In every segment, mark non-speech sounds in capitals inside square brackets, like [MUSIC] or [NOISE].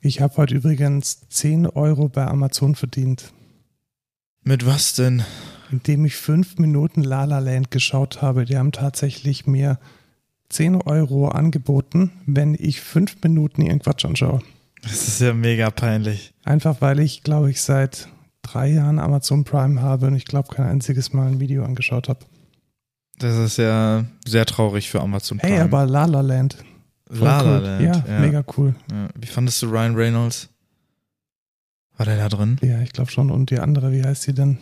Ich habe heute übrigens 10 Euro bei Amazon verdient, Mit was denn? indem ich fünf Minuten La La Land geschaut habe. Die haben tatsächlich mir 10 Euro angeboten, wenn ich fünf Minuten ihren Quatsch anschaue. Das ist ja mega peinlich. Einfach weil ich, glaube ich, seit drei Jahren Amazon Prime habe und ich glaube kein einziges Mal ein Video angeschaut habe. Das ist ja sehr traurig für Amazon Prime. Hey, aber La La Land. La La. Land. Ja, mega cool. Ja. Wie fandest du Ryan Reynolds? War der da drin? Ja, ich glaube schon. Und die andere, wie heißt sie denn?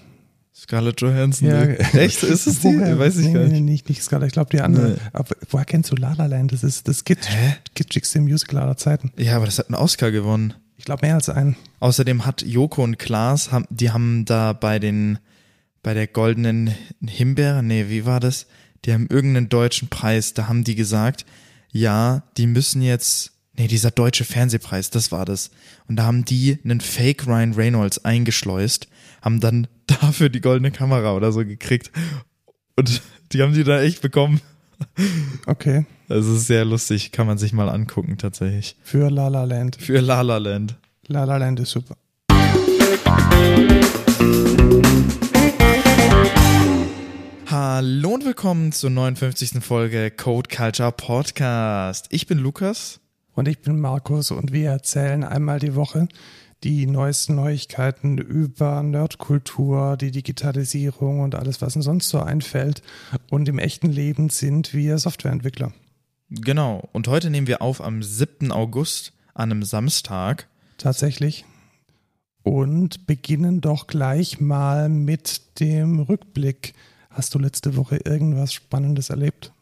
Scarlett Johansson? Ja. [LAUGHS] Echt? Ist es die? Woher? Weiß ich nee, gar nicht. Nee, nicht, nicht Scarlett. Ich glaube die andere. Nee. Aber woher kennst du La La Land? Das ist das kitsch, Hä? kitschigste Musical aller Zeiten. Ja, aber das hat einen Oscar gewonnen. Ich glaube mehr als einen. Außerdem hat Joko und Klaas, haben, die haben da bei den, bei der goldenen Himbeere, nee, wie war das? Die haben irgendeinen deutschen Preis, da haben die gesagt, ja, die müssen jetzt, nee, dieser deutsche Fernsehpreis, das war das. Und da haben die einen Fake Ryan Reynolds eingeschleust, haben dann [LAUGHS] dafür die goldene Kamera oder so gekriegt. Und die haben die da echt bekommen. Okay. Das ist sehr lustig, kann man sich mal angucken tatsächlich. Für La La Land. Für La La Land. La La Land ist super. Hallo und willkommen zur 59. Folge Code Culture Podcast. Ich bin Lukas. Und ich bin Markus und wir erzählen einmal die Woche die neuesten Neuigkeiten über Nerdkultur, die Digitalisierung und alles, was uns sonst so einfällt. Und im echten Leben sind wir Softwareentwickler. Genau. Und heute nehmen wir auf am 7. August an einem Samstag. Tatsächlich. Und beginnen doch gleich mal mit dem Rückblick. Hast du letzte Woche irgendwas Spannendes erlebt?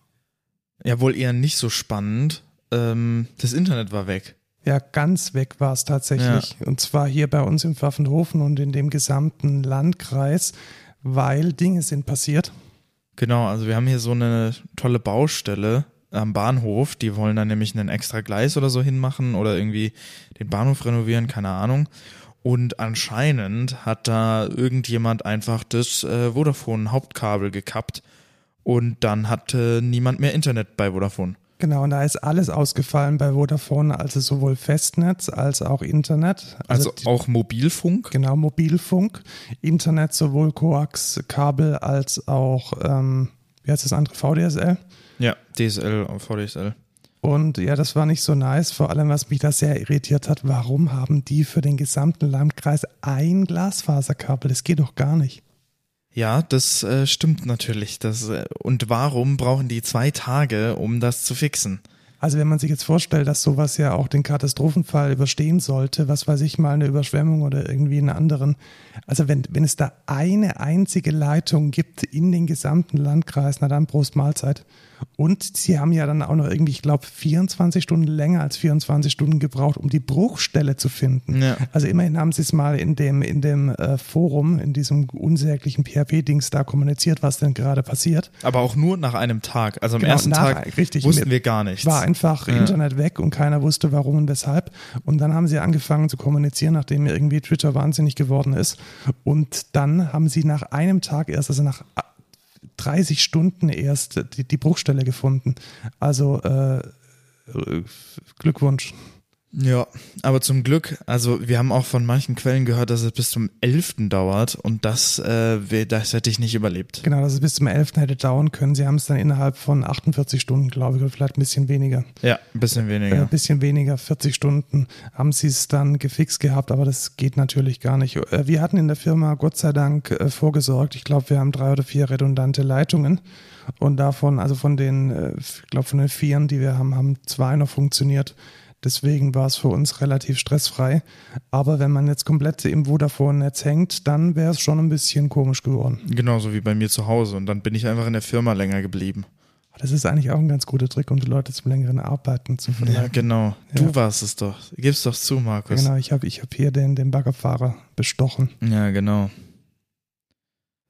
Ja, wohl eher nicht so spannend. Ähm, das Internet war weg. Ja, ganz weg war es tatsächlich. Und zwar hier bei uns im Pfaffenhofen und in dem gesamten Landkreis, weil Dinge sind passiert. Genau, also wir haben hier so eine tolle Baustelle am Bahnhof. Die wollen da nämlich einen extra Gleis oder so hinmachen oder irgendwie den Bahnhof renovieren, keine Ahnung. Und anscheinend hat da irgendjemand einfach das äh, Vodafone-Hauptkabel gekappt und dann hatte niemand mehr Internet bei Vodafone. Genau, und da ist alles ausgefallen bei Vodafone, also sowohl Festnetz als auch Internet. Also die- auch Mobilfunk. Genau, Mobilfunk, Internet, sowohl Coax, Kabel als auch, ähm, wie heißt das andere, VDSL. Ja, DSL, VDSL. Und ja, das war nicht so nice. Vor allem, was mich da sehr irritiert hat, warum haben die für den gesamten Landkreis ein Glasfaserkabel? Das geht doch gar nicht. Ja, das äh, stimmt natürlich. Das, äh, und warum brauchen die zwei Tage, um das zu fixen? Also wenn man sich jetzt vorstellt, dass sowas ja auch den Katastrophenfall überstehen sollte, was weiß ich mal, eine Überschwemmung oder irgendwie einen anderen. Also wenn, wenn es da eine einzige Leitung gibt in den gesamten Landkreis, na dann Prost Mahlzeit. Und sie haben ja dann auch noch irgendwie, ich glaube, 24 Stunden länger als 24 Stunden gebraucht, um die Bruchstelle zu finden. Ja. Also immerhin haben sie es mal in dem, in dem äh, Forum, in diesem unsäglichen PHP-Dings da kommuniziert, was denn gerade passiert. Aber auch nur nach einem Tag. Also am Genau, ersten nach- Tag richtig, wussten wir gar nichts. War einfach Ja. Internet weg und keiner wusste warum und weshalb. Und dann haben sie angefangen zu kommunizieren, nachdem irgendwie Twitter wahnsinnig geworden ist. Und dann haben sie nach einem Tag erst, also nach 30 Stunden erst die, die Bruchstelle gefunden. Also äh, Glückwunsch. Ja, aber zum Glück, also wir haben auch von manchen Quellen gehört, dass es bis zum 11. dauert und das, äh, das hätte ich nicht überlebt. Genau, dass es bis zum 11. hätte dauern können. Sie haben es dann innerhalb von 48 Stunden, glaube ich, oder vielleicht ein bisschen weniger. Ja, ein bisschen Äh, weniger. Ein bisschen weniger, 40 Stunden haben sie es dann gefixt gehabt, aber das geht natürlich gar nicht. Äh, Wir hatten in der Firma Gott sei Dank äh, vorgesorgt. Ich glaube, wir haben drei oder vier redundante Leitungen und davon, also von den, äh, ich glaube, von den vieren, die wir haben, haben zwei noch funktioniert. Deswegen war es für uns relativ stressfrei. Aber wenn man jetzt komplett im Vodafone-Netz hängt, dann wäre es schon ein bisschen komisch geworden. Genauso wie bei mir zu Hause und dann bin ich einfach in der Firma länger geblieben. Das ist eigentlich auch ein ganz guter Trick, um die Leute zum längeren Arbeiten zu Ja, verleiten. genau. Ja. Du warst es doch. Gib's doch zu, Markus. Genau, ich habe ich hab hier den, den Baggerfahrer bestochen. Ja, genau.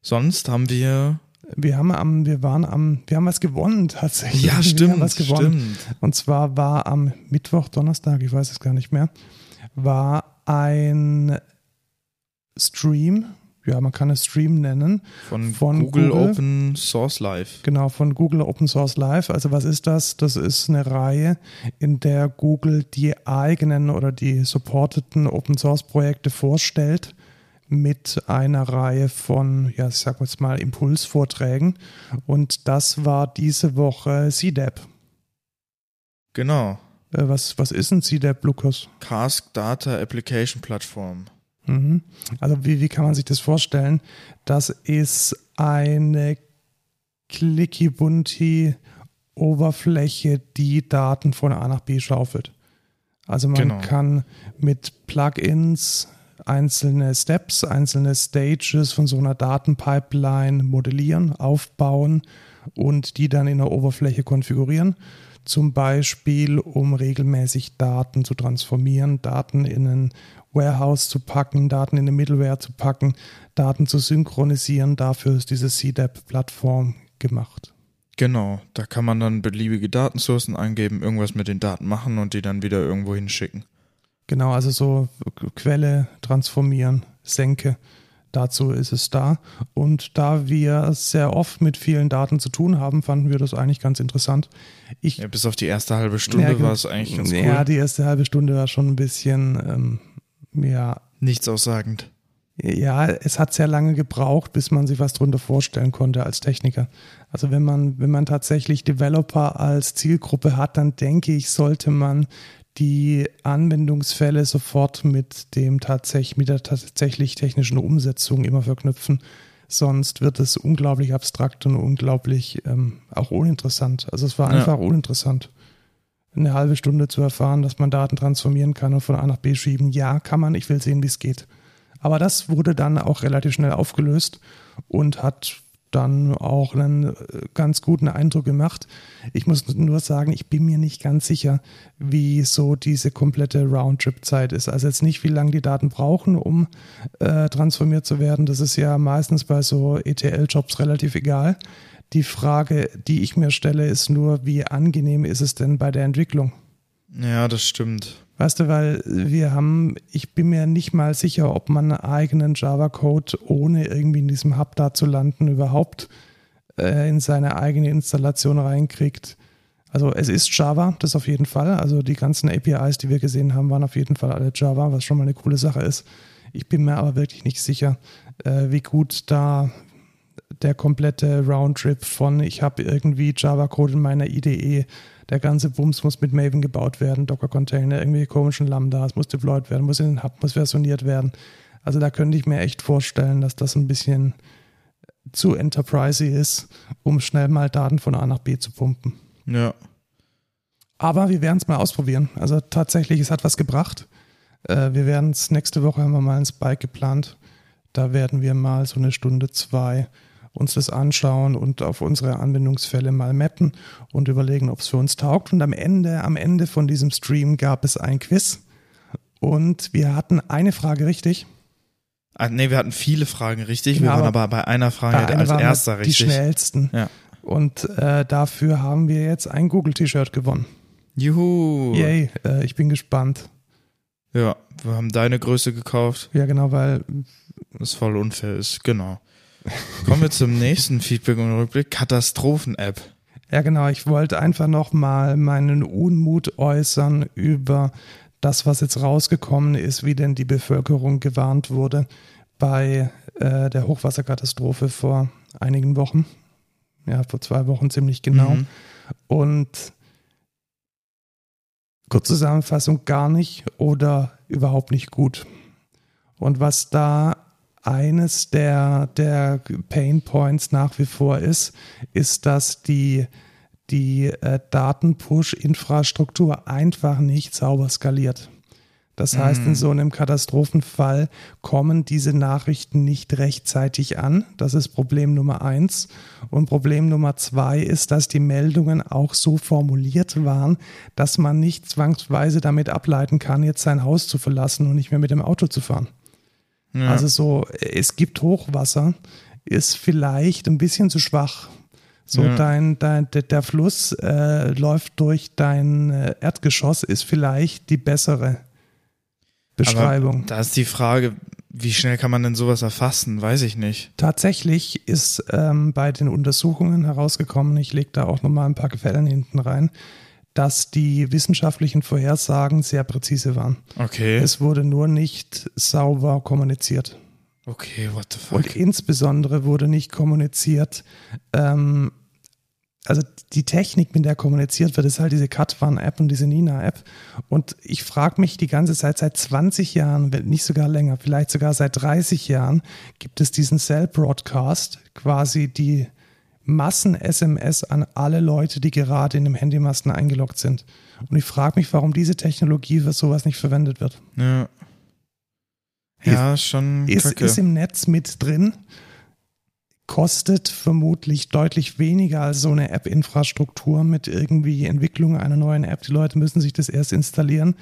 Sonst haben wir. Wir haben am, wir waren am, wir haben was gewonnen tatsächlich. Ja, stimmt. was gewonnen. Stimmt. Und zwar war am Mittwoch, Donnerstag, ich weiß es gar nicht mehr, war ein Stream. ja, man kann es Stream nennen. Von, von Google, Google, Open Source Live. Genau, von Google Open Source Live. Also was ist das? Das ist eine Reihe, in der Google die eigenen oder die supporteten Open Source Projekte vorstellt mit einer Reihe von, ja, ich sag jetzt mal, Impulsvorträgen. Und das war diese Woche CDAP. Genau. Äh, was, was ist ein CDAP, Lukas? Cask Data Application Platform. Mhm. Also wie, wie kann man sich das vorstellen? Das ist eine clicky bunti Oberfläche, die Daten von A nach B schaufelt. Also man genau. kann mit Plugins einzelne Steps, einzelne Stages von so einer Datenpipeline modellieren, aufbauen und die dann in der Oberfläche konfigurieren. Zum Beispiel, um regelmäßig Daten zu transformieren, Daten in einen Warehouse zu packen, Daten in eine Middleware zu packen, Daten zu synchronisieren. Dafür ist diese CDAP-Plattform gemacht. Genau, da kann man dann beliebige Datensourcen eingeben, irgendwas mit den Daten machen und die dann wieder irgendwo hinschicken. Genau, also so Quelle transformieren, Senke. Dazu ist es da. Und da wir sehr oft mit vielen Daten zu tun haben, fanden wir das eigentlich ganz interessant. Ich, ja, bis auf die erste halbe Stunde ja, war es eigentlich ganz cool. Ja, die erste halbe Stunde war schon ein bisschen ähm, ja. Nichts aussagend. Ja, es hat sehr lange gebraucht, bis man sich was darunter vorstellen konnte als Techniker. Also wenn man, wenn man tatsächlich Developer als Zielgruppe hat, dann denke ich, sollte man die Anwendungsfälle sofort mit dem tatsächlich, mit der tatsächlich technischen Umsetzung immer verknüpfen. Sonst wird es unglaublich abstrakt und unglaublich ähm, auch uninteressant. Also es war einfach ja. uninteressant eine halbe Stunde zu erfahren, dass man Daten transformieren kann und von A nach B schieben. Ja, kann man. Ich will sehen, wie es geht. Aber das wurde dann auch relativ schnell aufgelöst und hat dann auch einen äh, ganz guten Eindruck gemacht. Ich muss nur sagen, ich bin mir nicht ganz sicher, wie so diese komplette Roundtrip-Zeit ist. Also jetzt nicht, wie lange die Daten brauchen, um äh, transformiert zu werden. Das ist ja meistens bei so ETL-Jobs relativ egal. Die Frage, die ich mir stelle, ist nur, wie angenehm ist es denn bei der Entwicklung? Ja, das stimmt. Weißt du, weil wir haben, ich bin mir nicht mal sicher, ob man einen eigenen Java-Code ohne irgendwie in diesem Hub da zu landen überhaupt äh, in seine eigene Installation reinkriegt. Also es ist Java, das auf jeden Fall. Also die ganzen APIs, die wir gesehen haben, waren auf jeden Fall alle Java, was schon mal eine coole Sache ist. Ich bin mir aber wirklich nicht sicher, äh, wie gut da der komplette Roundtrip von, ich habe irgendwie Java-Code in meiner IDE, der ganze Bums muss mit Maven gebaut werden, Docker-Container, irgendwelche komischen Lambdas, muss deployed werden, muss in den Hub, muss versioniert werden. Also da könnte ich mir echt vorstellen, dass das ein bisschen zu enterprisey ist, um schnell mal Daten von A nach B zu pumpen. Ja. Aber wir werden es mal ausprobieren. Also tatsächlich, es hat was gebracht. Äh, wir werden es nächste Woche haben wir mal ein Spike geplant. Da werden wir mal so eine Stunde, zwei uns das anschauen und auf unsere Anwendungsfälle mal mappen und überlegen, ob es für uns taugt. Und am Ende, am Ende von diesem Stream gab es ein Quiz und wir hatten eine Frage richtig. Ah, nee, wir hatten viele Fragen richtig. Wir ja, waren aber bei einer Frage bei als erster richtig. Die schnellsten. Ja. Und äh, dafür haben wir jetzt ein Google-T-Shirt gewonnen. Juhu. Yay, äh, ich bin gespannt. Ja, wir haben deine Größe gekauft. Ja, genau, weil es voll unfair ist, genau. Kommen wir zum nächsten Feedback und Rückblick. Katastrophen-App. Ja, genau. Ich wollte einfach nochmal meinen Unmut äußern über das, was jetzt rausgekommen ist, wie denn die Bevölkerung gewarnt wurde bei äh, der Hochwasserkatastrophe vor einigen Wochen. Ja, vor zwei Wochen ziemlich genau. Mhm. Und kurze Zusammenfassung gar nicht oder überhaupt nicht gut. Und was da eines der, der Pain Points nach wie vor ist, ist, dass die, die äh, Datenpush-Infrastruktur einfach nicht sauber skaliert. Das heißt, in mhm. so einem Katastrophenfall kommen diese Nachrichten nicht rechtzeitig an. Das ist Problem Nummer eins. Und Problem Nummer zwei ist, dass die Meldungen auch so formuliert waren, dass man nicht zwangsweise damit ableiten kann, jetzt sein Haus zu verlassen und nicht mehr mit dem Auto zu fahren. Ja. Also so, es gibt Hochwasser, ist vielleicht ein bisschen zu schwach. So ja. dein, dein, der Fluss äh, läuft durch dein äh, Erdgeschoss, ist vielleicht die bessere Beschreibung. Aber da ist die Frage, wie schnell kann man denn sowas erfassen? Weiß ich nicht. Tatsächlich ist ähm, bei den Untersuchungen herausgekommen, ich lege da auch nochmal ein paar Quellen hinten rein, dass die wissenschaftlichen Vorhersagen sehr präzise waren. Okay. Es wurde nur nicht sauber kommuniziert. Okay, what the fuck? Und insbesondere wurde nicht kommuniziert, ähm, also die Technik, mit der kommuniziert wird, ist halt diese Katwan-App und diese Nina-App. Und ich frage mich die ganze Zeit, seit 20 Jahren, wenn nicht sogar länger, vielleicht sogar seit 30 Jahren, gibt es diesen Cell-Broadcast, quasi die Massen-SMS an alle Leute, die gerade in dem Handymasten eingeloggt sind. Und ich frage mich, warum diese Technologie für sowas nicht verwendet wird. Ja. Ja, schon. Ist, ist im Netz mit drin, kostet vermutlich deutlich weniger als so eine App-Infrastruktur mit irgendwie Entwicklung einer neuen App. Die Leute müssen sich das erst installieren.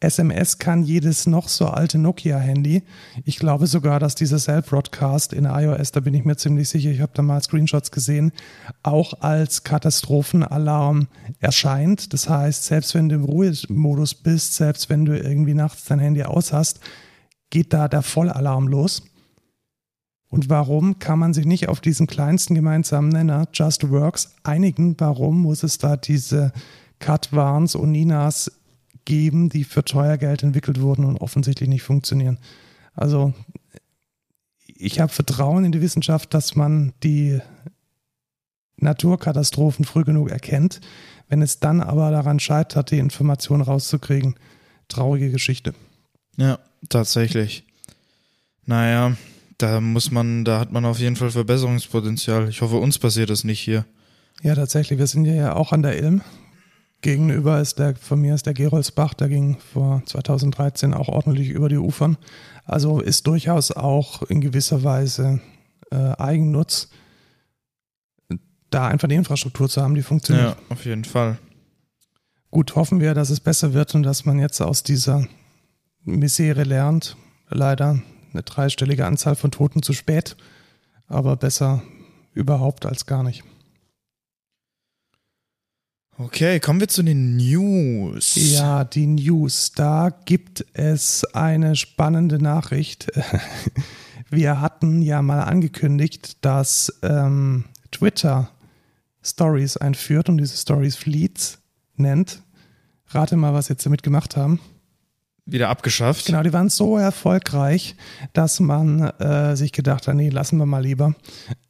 SMS kann jedes noch so alte Nokia-Handy. Ich glaube sogar, dass dieser Cell-Broadcast in iOS, da bin ich mir ziemlich sicher, ich habe da mal Screenshots gesehen, auch als Katastrophenalarm erscheint. Das heißt, selbst wenn du im Ruhemodus bist, selbst wenn du irgendwie nachts dein Handy aus hast, geht da der Vollalarm los. Und warum kann man sich nicht auf diesen kleinsten gemeinsamen Nenner, Just Works, einigen? Warum muss es da diese Cut-Warns und Ninas geben, die für teuer Geld entwickelt wurden und offensichtlich nicht funktionieren? Also, ich habe Vertrauen in die Wissenschaft, dass man die Naturkatastrophen früh genug erkennt. Wenn es dann aber daran scheitert, die Informationen rauszukriegen, traurige Geschichte. Ja, tatsächlich. Naja, da muss man, da hat man auf jeden Fall Verbesserungspotenzial. Ich hoffe, uns passiert das nicht hier. Ja, tatsächlich. Wir sind ja auch an der Ilm. Gegenüber ist der, von mir ist der Geroldsbach, der ging vor 2013 auch ordentlich über die Ufern. Also ist durchaus auch in gewisser Weise äh, Eigennutz, da einfach die Infrastruktur zu haben, die funktioniert. Ja, auf jeden Fall. Gut, hoffen wir, dass es besser wird und dass man jetzt aus dieser Misere lernt. Leider eine dreistellige Anzahl von Toten zu spät, aber besser überhaupt als gar nicht. Okay, kommen wir zu den News. Ja, die News. Da gibt es eine spannende Nachricht. [LAUGHS] Wir hatten ja mal angekündigt, dass ähm, Twitter Stories einführt und diese Stories Fleets nennt. Rate mal, was jetzt damit gemacht haben. Wieder abgeschafft. Genau, die waren so erfolgreich, dass man äh, sich gedacht hat, nee, lassen wir mal lieber.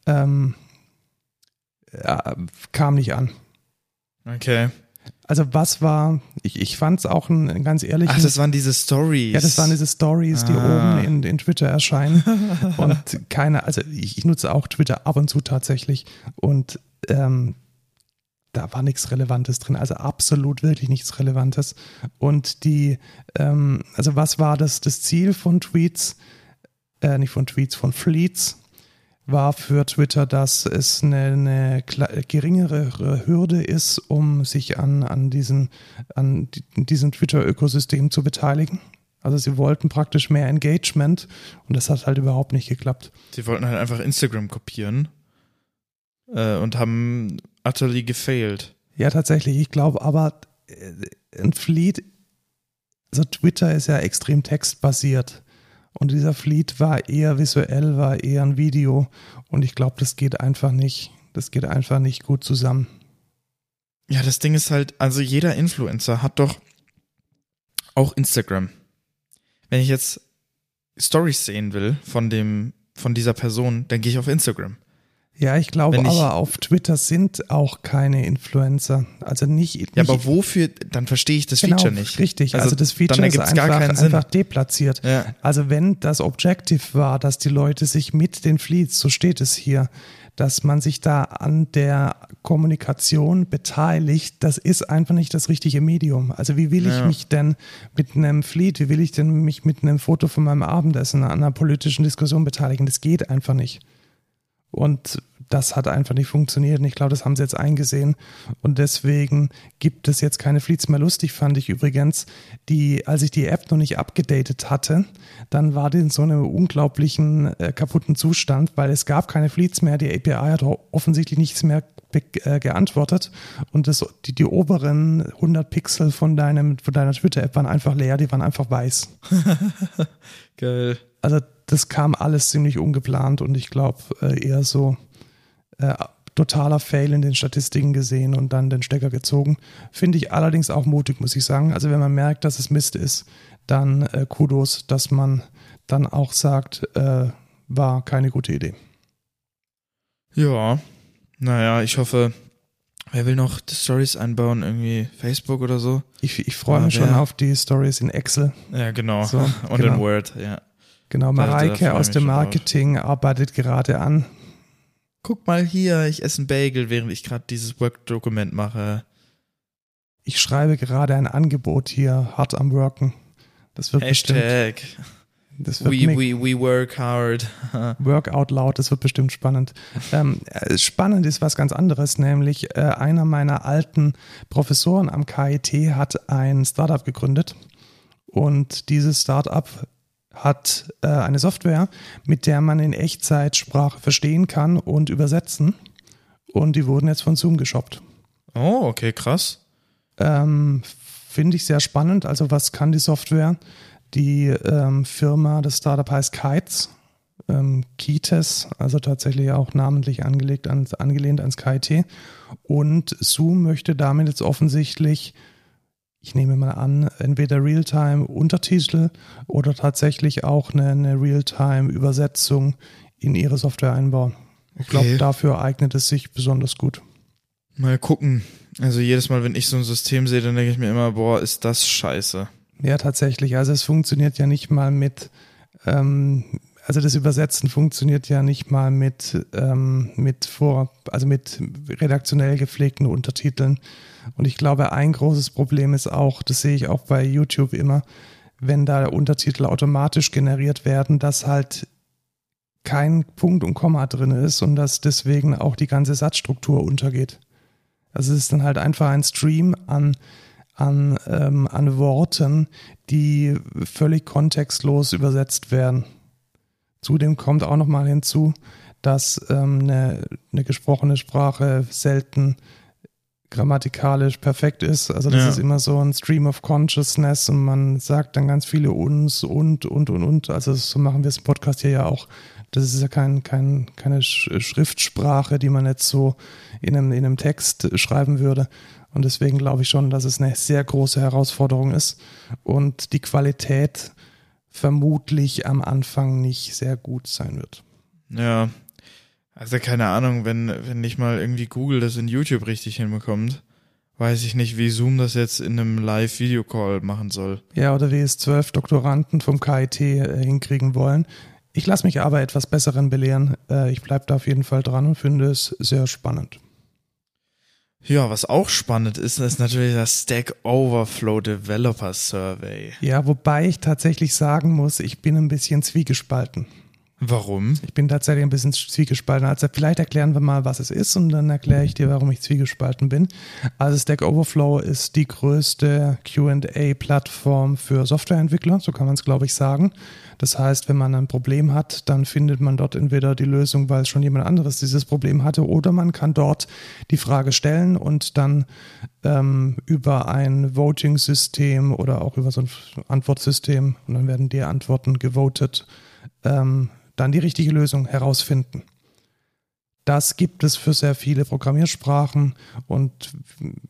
Ähm, ja, kam nicht an. Okay. Also was war, ich, ich fand es auch ein, ganz ehrlich. Ach, das waren diese Stories. Ja, das waren diese Stories, die Ah. oben in, in Twitter erscheinen. [LAUGHS] und keine, also ich, ich nutze auch Twitter ab und zu tatsächlich. Und ähm, da war nichts Relevantes drin, also absolut wirklich nichts Relevantes. Und die, ähm, also was war das, das Ziel von Tweets, äh, nicht von Tweets, von Fleets, war für Twitter, dass es eine, eine geringere Hürde ist, um sich an, an, diesen, an di- diesem Twitter-Ökosystem zu beteiligen. Also sie wollten praktisch mehr Engagement und das hat halt überhaupt nicht geklappt. Sie wollten halt einfach Instagram kopieren äh, und haben utterly gefailed. Ja, tatsächlich. Ich glaube aber, äh, ein Fleet, also Twitter ist ja extrem textbasiert. Und dieser Fleet war eher visuell, war eher ein Video. Und ich glaube, das geht einfach nicht. Das geht einfach nicht gut zusammen. Ja, das Ding ist halt, also jeder Influencer hat doch auch Instagram. Wenn ich jetzt Stories sehen will von dem, von dieser Person, dann gehe ich auf Instagram. Ja, ich glaube ich- aber auf Twitter sind auch keine Influencer. Also nicht. Ja, nicht aber wofür, dann verstehe ich das genau, Feature nicht. Richtig, also, das Feature ist einfach, einfach deplatziert. Ja. Also wenn das Objective war, dass die Leute sich mit den Fleets, so steht es hier, dass man sich da an der Kommunikation beteiligt, das ist einfach nicht das richtige Medium. Also wie will ich Ja. mich denn mit einem Fleet, wie will ich denn mich mit einem Foto von meinem Abendessen an einer politischen Diskussion beteiligen? Das geht einfach nicht. Und das hat einfach nicht funktioniert. Und ich glaube, das haben sie jetzt eingesehen. Und deswegen gibt es jetzt keine Fleets mehr. Lustig fand ich übrigens, die, als ich die App noch nicht abgedatet hatte, dann war die in so einem unglaublichen äh, kaputten Zustand, weil es gab keine Fleets mehr. Die API hat offensichtlich nichts mehr äh, geantwortet. Und das, die, die oberen 100 Pixel von, deinem, von deiner Twitter-App waren einfach leer. Die waren einfach weiß. [LAUGHS] Geil. also das kam alles ziemlich ungeplant und ich glaube äh, eher so äh, totaler Fail in den Statistiken gesehen und dann den Stecker gezogen. Finde ich allerdings auch mutig, muss ich sagen. Also wenn man merkt, dass es Mist ist, dann äh, Kudos, dass man dann auch sagt, äh, war keine gute Idee. Ja, naja, ich hoffe, wer will noch die Stories einbauen? Irgendwie Facebook oder so? Ich, ich freue mich schon auf die Stories in Excel. Ja, genau. So, [LAUGHS] Und genau. in Word, ja. Genau, Mareike aus dem Marketing arbeitet gerade an. Guck mal hier, ich esse ein Bagel, während ich gerade dieses Work-Dokument mache. Ich schreibe gerade ein Angebot hier, hart am Worken. Das wird Hashtag. bestimmt. Das wird we, we, we work hard. [LAUGHS] work out loud, das wird bestimmt spannend. Ähm, äh, spannend ist was ganz anderes, nämlich äh, einer meiner alten Professoren am KIT hat ein Startup gegründet und dieses Startup hat äh, eine Software, mit der man in Echtzeit Sprache verstehen kann und übersetzen. Und die wurden jetzt von Zoom geshoppt. Oh, okay, krass. Ähm, Finde ich sehr spannend. Also, was kann die Software? Die ähm, Firma, das Startup heißt Kites, ähm, Kites, also tatsächlich auch namentlich angelegt ans, angelehnt ans KIT. Und Zoom möchte damit jetzt offensichtlich ich nehme mal an, entweder Realtime-Untertitel oder tatsächlich auch eine, eine Realtime-Übersetzung in ihre Software einbauen. Ich okay. glaube, dafür eignet es sich besonders gut. Mal gucken. Also jedes Mal, wenn ich so ein System sehe, dann denke ich mir immer, boah, ist das scheiße. Ja, tatsächlich. Also es funktioniert ja nicht mal mit, ähm, also das Übersetzen funktioniert ja nicht mal mit, ähm, mit vor, also mit redaktionell gepflegten Untertiteln. Und ich glaube, ein großes Problem ist auch, das sehe ich auch bei YouTube immer, wenn da Untertitel automatisch generiert werden, dass halt kein Punkt und Komma drin ist und dass deswegen auch die ganze Satzstruktur untergeht. Also es ist dann halt einfach ein Stream an, an, ähm, an Worten, die völlig kontextlos übersetzt werden. Zudem kommt auch nochmal hinzu, dass ähm, eine, eine gesprochene Sprache selten grammatikalisch perfekt ist. Also das ja. ist immer so ein Stream of Consciousness und man sagt dann ganz viele uns und und und und. Also so machen wir es im Podcast hier ja auch. Das ist ja kein, kein, keine Schriftsprache, die man jetzt so in einem, in einem Text schreiben würde. Und deswegen glaube ich schon, dass es eine sehr große Herausforderung ist und die Qualität vermutlich am Anfang nicht sehr gut sein wird. Ja, also keine Ahnung, wenn, wenn nicht mal irgendwie Google das in YouTube richtig hinbekommt, weiß ich nicht, wie Zoom das jetzt in einem Live-Video-Call machen soll. Ja, oder wie es zwölf Doktoranden vom KIT äh, hinkriegen wollen. Ich lasse mich aber etwas Besseren belehren. Äh, ich bleibe da auf jeden Fall dran und finde es sehr spannend. Ja, was auch spannend ist, ist natürlich das Stack Overflow Developer Survey. Ja, wobei ich tatsächlich sagen muss, ich bin ein bisschen zwiegespalten. Warum? Ich bin tatsächlich ein bisschen zwiegespalten. Also vielleicht erklären wir mal, was es ist und dann erkläre ich dir, warum ich zwiegespalten bin. Also Stack Overflow ist die größte QA-Plattform für Softwareentwickler, so kann man es, glaube ich, sagen. Das heißt, wenn man ein Problem hat, dann findet man dort entweder die Lösung, weil schon jemand anderes dieses Problem hatte, oder man kann dort die Frage stellen und dann ähm, über ein Voting-System oder auch über so ein Antwortsystem und dann werden die Antworten gewotet ähm, dann die richtige Lösung herausfinden. Das gibt es für sehr viele Programmiersprachen und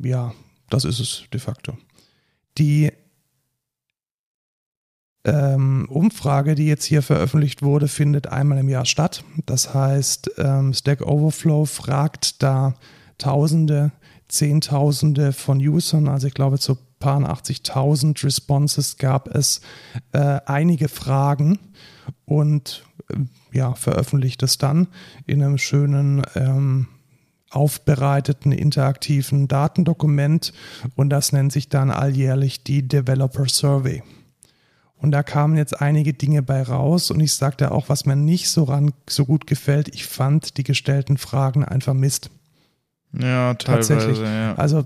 ja, das ist es de facto. Die ähm, Umfrage, die jetzt hier veröffentlicht wurde, findet einmal im Jahr statt. Das heißt, ähm, Stack Overflow fragt da Tausende, Zehntausende von Usern, also ich glaube zu paar 80.000 Responses gab es äh, einige Fragen und ja, veröffentlicht es dann in einem schönen ähm, aufbereiteten interaktiven Datendokument und das nennt sich dann alljährlich die Developer Survey. Und da kamen jetzt einige Dinge bei raus und ich sagte auch, was mir nicht so, ran, so gut gefällt, ich fand die gestellten Fragen einfach Mist. Ja, teilweise. Tatsächlich. Ja. Also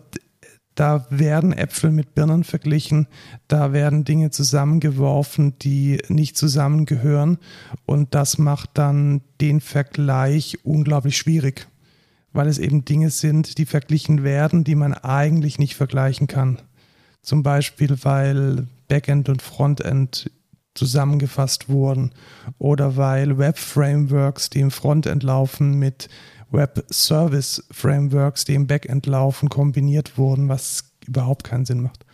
da werden Äpfel mit Birnen verglichen, da werden Dinge zusammengeworfen, die nicht zusammengehören und das macht dann den Vergleich unglaublich schwierig, weil es eben Dinge sind, die verglichen werden, die man eigentlich nicht vergleichen kann. Zum Beispiel, weil Backend und Frontend zusammengefasst wurden oder weil Web-Frameworks, die im Frontend laufen, mit Web-Service-Frameworks, die im Backend laufen, kombiniert wurden, was überhaupt keinen Sinn macht.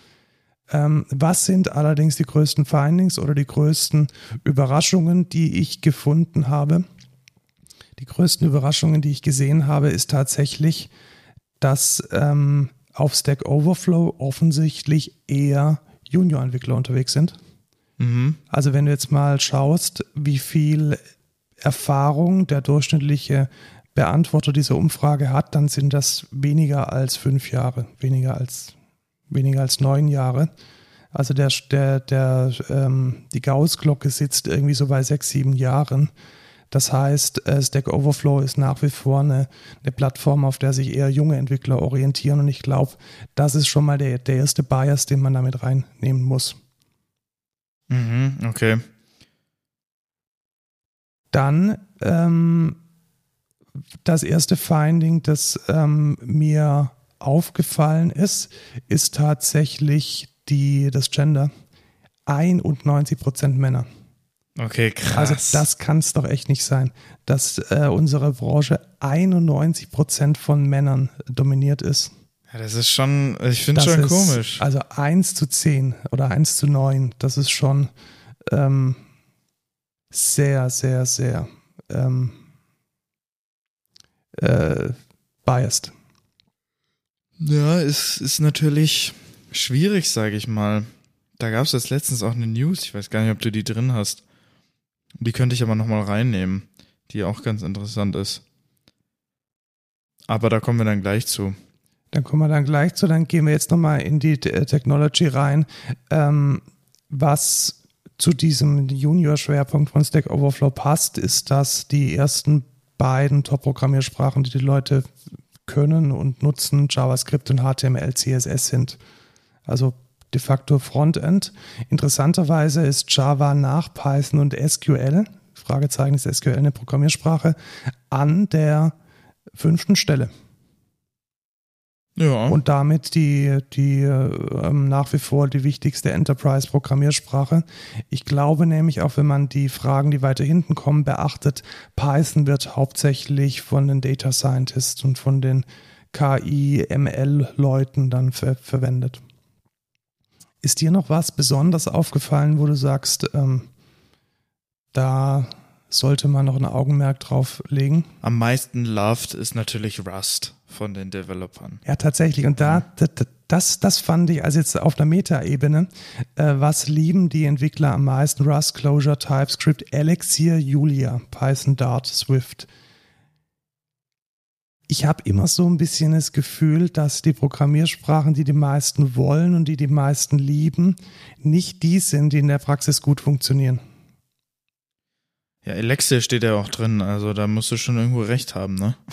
Ähm, was sind allerdings die größten Findings oder die größten Überraschungen, die ich gefunden habe? Die größten Überraschungen, die ich gesehen habe, ist tatsächlich, dass ähm, auf Stack Overflow offensichtlich eher Junior-Entwickler unterwegs sind. Mhm. Also wenn du jetzt mal schaust, wie viel Erfahrung der durchschnittliche Beantworter dieser Umfrage hat, dann sind das weniger als fünf Jahre, weniger als, weniger als neun Jahre. Also der, der, der, ähm, die Gauss-Glocke sitzt irgendwie so bei sechs, sieben Jahren. Das heißt, äh, Stack Overflow ist nach wie vor eine, eine Plattform, auf der sich eher junge Entwickler orientieren. Und ich glaube, das ist schon mal der, der erste Bias, den man damit reinnehmen muss. Mhm, okay. Dann ähm, das erste Finding, das ähm, mir aufgefallen ist, ist tatsächlich die, das Gender. 91 Prozent Männer. Okay, krass. Also das kann es doch echt nicht sein, dass äh, unsere Branche 91 Prozent von Männern dominiert ist. Ja, das ist schon, ich finde schon ist, komisch. Also 1 zu 10 oder 1 zu 9, das ist schon ähm, sehr, sehr, sehr ähm, äh, biased. Ja, es ist natürlich schwierig, sage ich mal. Da gab es jetzt letztens auch eine News, ich weiß gar nicht, ob du die drin hast. Die könnte ich aber nochmal reinnehmen, die auch ganz interessant ist. Aber da kommen wir dann gleich zu. Dann kommen wir dann gleich zu. Dann gehen wir jetzt nochmal in die äh, Technology rein. Ähm, was zu diesem Junior-Schwerpunkt von Stack Overflow passt, ist, dass die ersten beiden Top-Programmiersprachen, die die Leute können und nutzen, JavaScript und HTML, CSS sind. Also de facto Frontend. Interessanterweise ist Java nach Python und SQL, Fragezeichen ist SQL eine Programmiersprache, an der fünften Stelle. Ja. Und damit die, die ähm, nach wie vor die wichtigste Enterprise-Programmiersprache. Ich glaube nämlich, auch wenn man die Fragen, die weiter hinten kommen, beachtet, Python wird hauptsächlich von den Data Scientists und von den KI-ML-Leuten dann ver verwendet. Ist dir noch was besonders aufgefallen, wo du sagst, ähm, da sollte man noch ein Augenmerk drauf legen? Am meisten loved ist natürlich Rust von den Developern. Ja, tatsächlich. Und da, das, das fand ich, also jetzt auf der Meta-Ebene, äh, was lieben die Entwickler am meisten? Rust, Closure, TypeScript, Elixir, Julia, Python, Dart, Swift ich habe immer so ein bisschen das Gefühl, dass die Programmiersprachen, die die meisten wollen und die die meisten lieben, nicht die sind, die in der Praxis gut funktionieren. Ja, Elixir steht ja auch drin, also da musst du schon irgendwo recht haben, ne? [LAUGHS]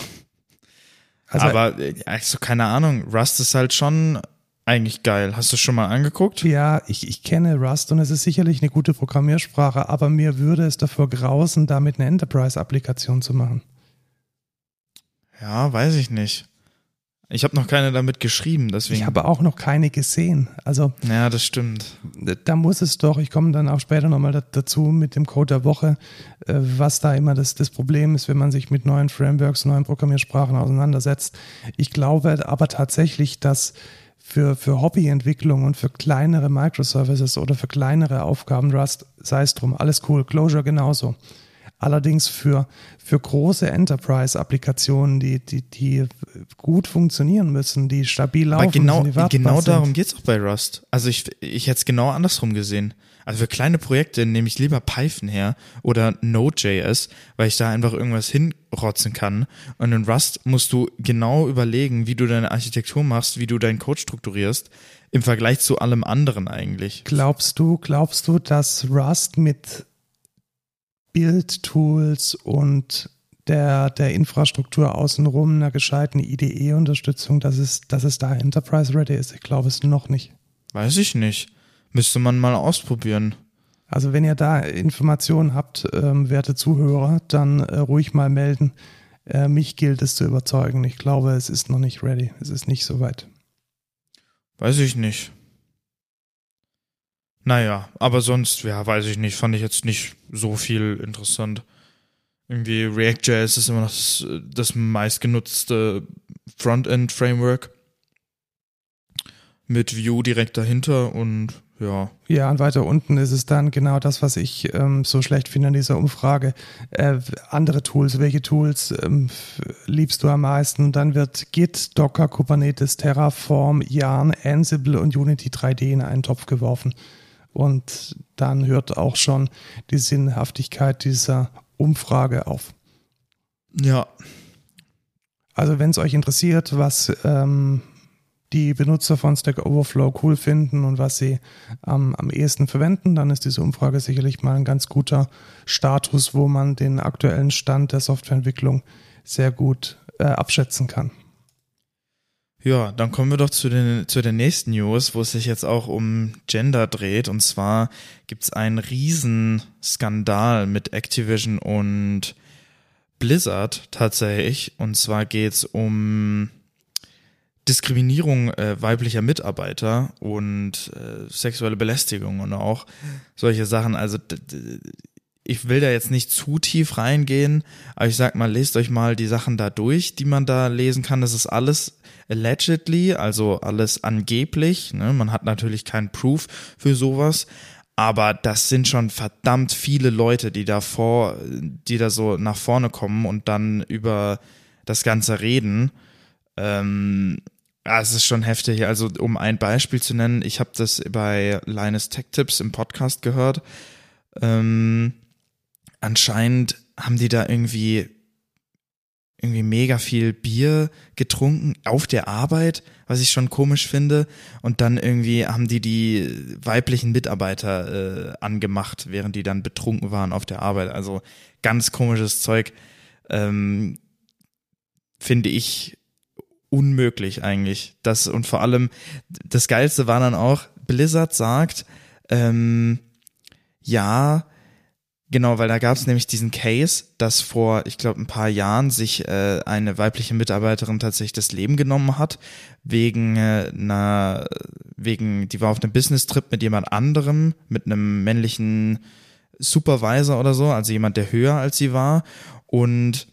Also, Aber, also keine Ahnung, Rust ist halt schon eigentlich geil. Hast du schon mal angeguckt? Ja, ich, ich kenne Rust und es ist sicherlich eine gute Programmiersprache, aber mir würde es davor grausen, damit eine Enterprise-Applikation zu machen. Ja, weiß ich nicht. Ich habe noch keine damit geschrieben, deswegen. Ich habe auch noch keine gesehen. Also. Ja, das stimmt. Da muss es doch, ich komme dann auch später nochmal dazu mit dem Code der Woche, äh, was da immer das, das Problem ist, wenn man sich mit neuen Frameworks, neuen Programmiersprachen auseinandersetzt. Ich glaube aber tatsächlich, dass für, für Hobbyentwicklung und für kleinere Microservices oder für kleinere Aufgaben, Rust, sei es drum, alles cool, Closure genauso Allerdings für, für große Enterprise-Applikationen, die, die, die gut funktionieren müssen, die stabil laufen. Aber genau, müssen, genau darum geht es auch bei Rust. Also ich, ich hätte es genau andersrum gesehen. Also für kleine Projekte nehme ich lieber Python her oder Node.js, weil ich da einfach irgendwas hinrotzen kann. Und in Rust musst du genau überlegen, wie du deine Architektur machst, wie du deinen Code strukturierst, im Vergleich zu allem anderen eigentlich. Glaubst du, glaubst du, dass Rust mit Build-Tools und der, der Infrastruktur außenrum einer gescheiten IDE-Unterstützung, dass es, dass es da Enterprise-ready ist. Ich glaube es noch nicht. Weiß ich nicht. Müsste man mal ausprobieren. Also wenn ihr da Informationen habt, ähm, werte Zuhörer, dann äh, ruhig mal melden. Äh, mich gilt es zu überzeugen. Ich glaube, es ist noch nicht ready. Es ist nicht so weit. Weiß ich nicht. Naja, aber sonst, ja, weiß ich nicht, fand ich jetzt nicht so viel interessant. Irgendwie React.js ist immer noch das, das meistgenutzte Frontend-Framework mit Vue direkt dahinter und ja. Ja, und weiter unten ist es dann genau das, was ich ähm, so schlecht finde an dieser Umfrage. Äh, andere Tools, welche Tools ähm, liebst du am meisten? Und dann wird Git, Docker, Kubernetes, Terraform, Yarn, Ansible und Unity 3D in einen Topf geworfen. Und dann hört auch schon die Sinnhaftigkeit dieser Umfrage auf. Ja. Also wenn es euch interessiert, was ähm, die Benutzer von Stack Overflow cool finden und was sie ähm, am ehesten verwenden, dann ist diese Umfrage sicherlich mal ein ganz guter Status, wo man den aktuellen Stand der Softwareentwicklung sehr gut äh, abschätzen kann. Ja, dann kommen wir doch zu, den, zu der nächsten News, wo es sich jetzt auch um Gender dreht. Und zwar gibt es einen Riesenskandal mit Activision und Blizzard tatsächlich. Und zwar geht es um Diskriminierung äh, weiblicher Mitarbeiter und äh, sexuelle Belästigung und auch solche Sachen. Also ich will da jetzt nicht zu tief reingehen, aber ich sag mal, lest euch mal die Sachen da durch, die man da lesen kann. Das ist alles allegedly, also alles angeblich. Ne? Man hat natürlich keinen Proof für sowas, aber das sind schon verdammt viele Leute, die da vor, die da so nach vorne kommen und dann über das Ganze reden. Ähm, ja, es ist schon heftig. Also, um ein Beispiel zu nennen, ich habe das bei Linus Tech Tips im Podcast gehört. Ähm, anscheinend haben die da irgendwie irgendwie mega viel Bier getrunken auf der Arbeit, was ich schon komisch finde. Und dann irgendwie haben die die weiblichen Mitarbeiter äh, angemacht, während die dann betrunken waren auf der Arbeit. Also ganz komisches Zeug. Ähm, finde ich unmöglich eigentlich. Das und vor allem das Geilste war dann auch, Blizzard sagt, ähm, ja, genau, weil da gab es nämlich diesen Case, dass vor, ich glaube, ein paar Jahren sich äh, eine weibliche Mitarbeiterin tatsächlich das Leben genommen hat, wegen äh, einer, wegen, die war auf einem Business-Trip mit jemand anderem, mit einem männlichen Supervisor oder so, also jemand, der höher als sie war. Und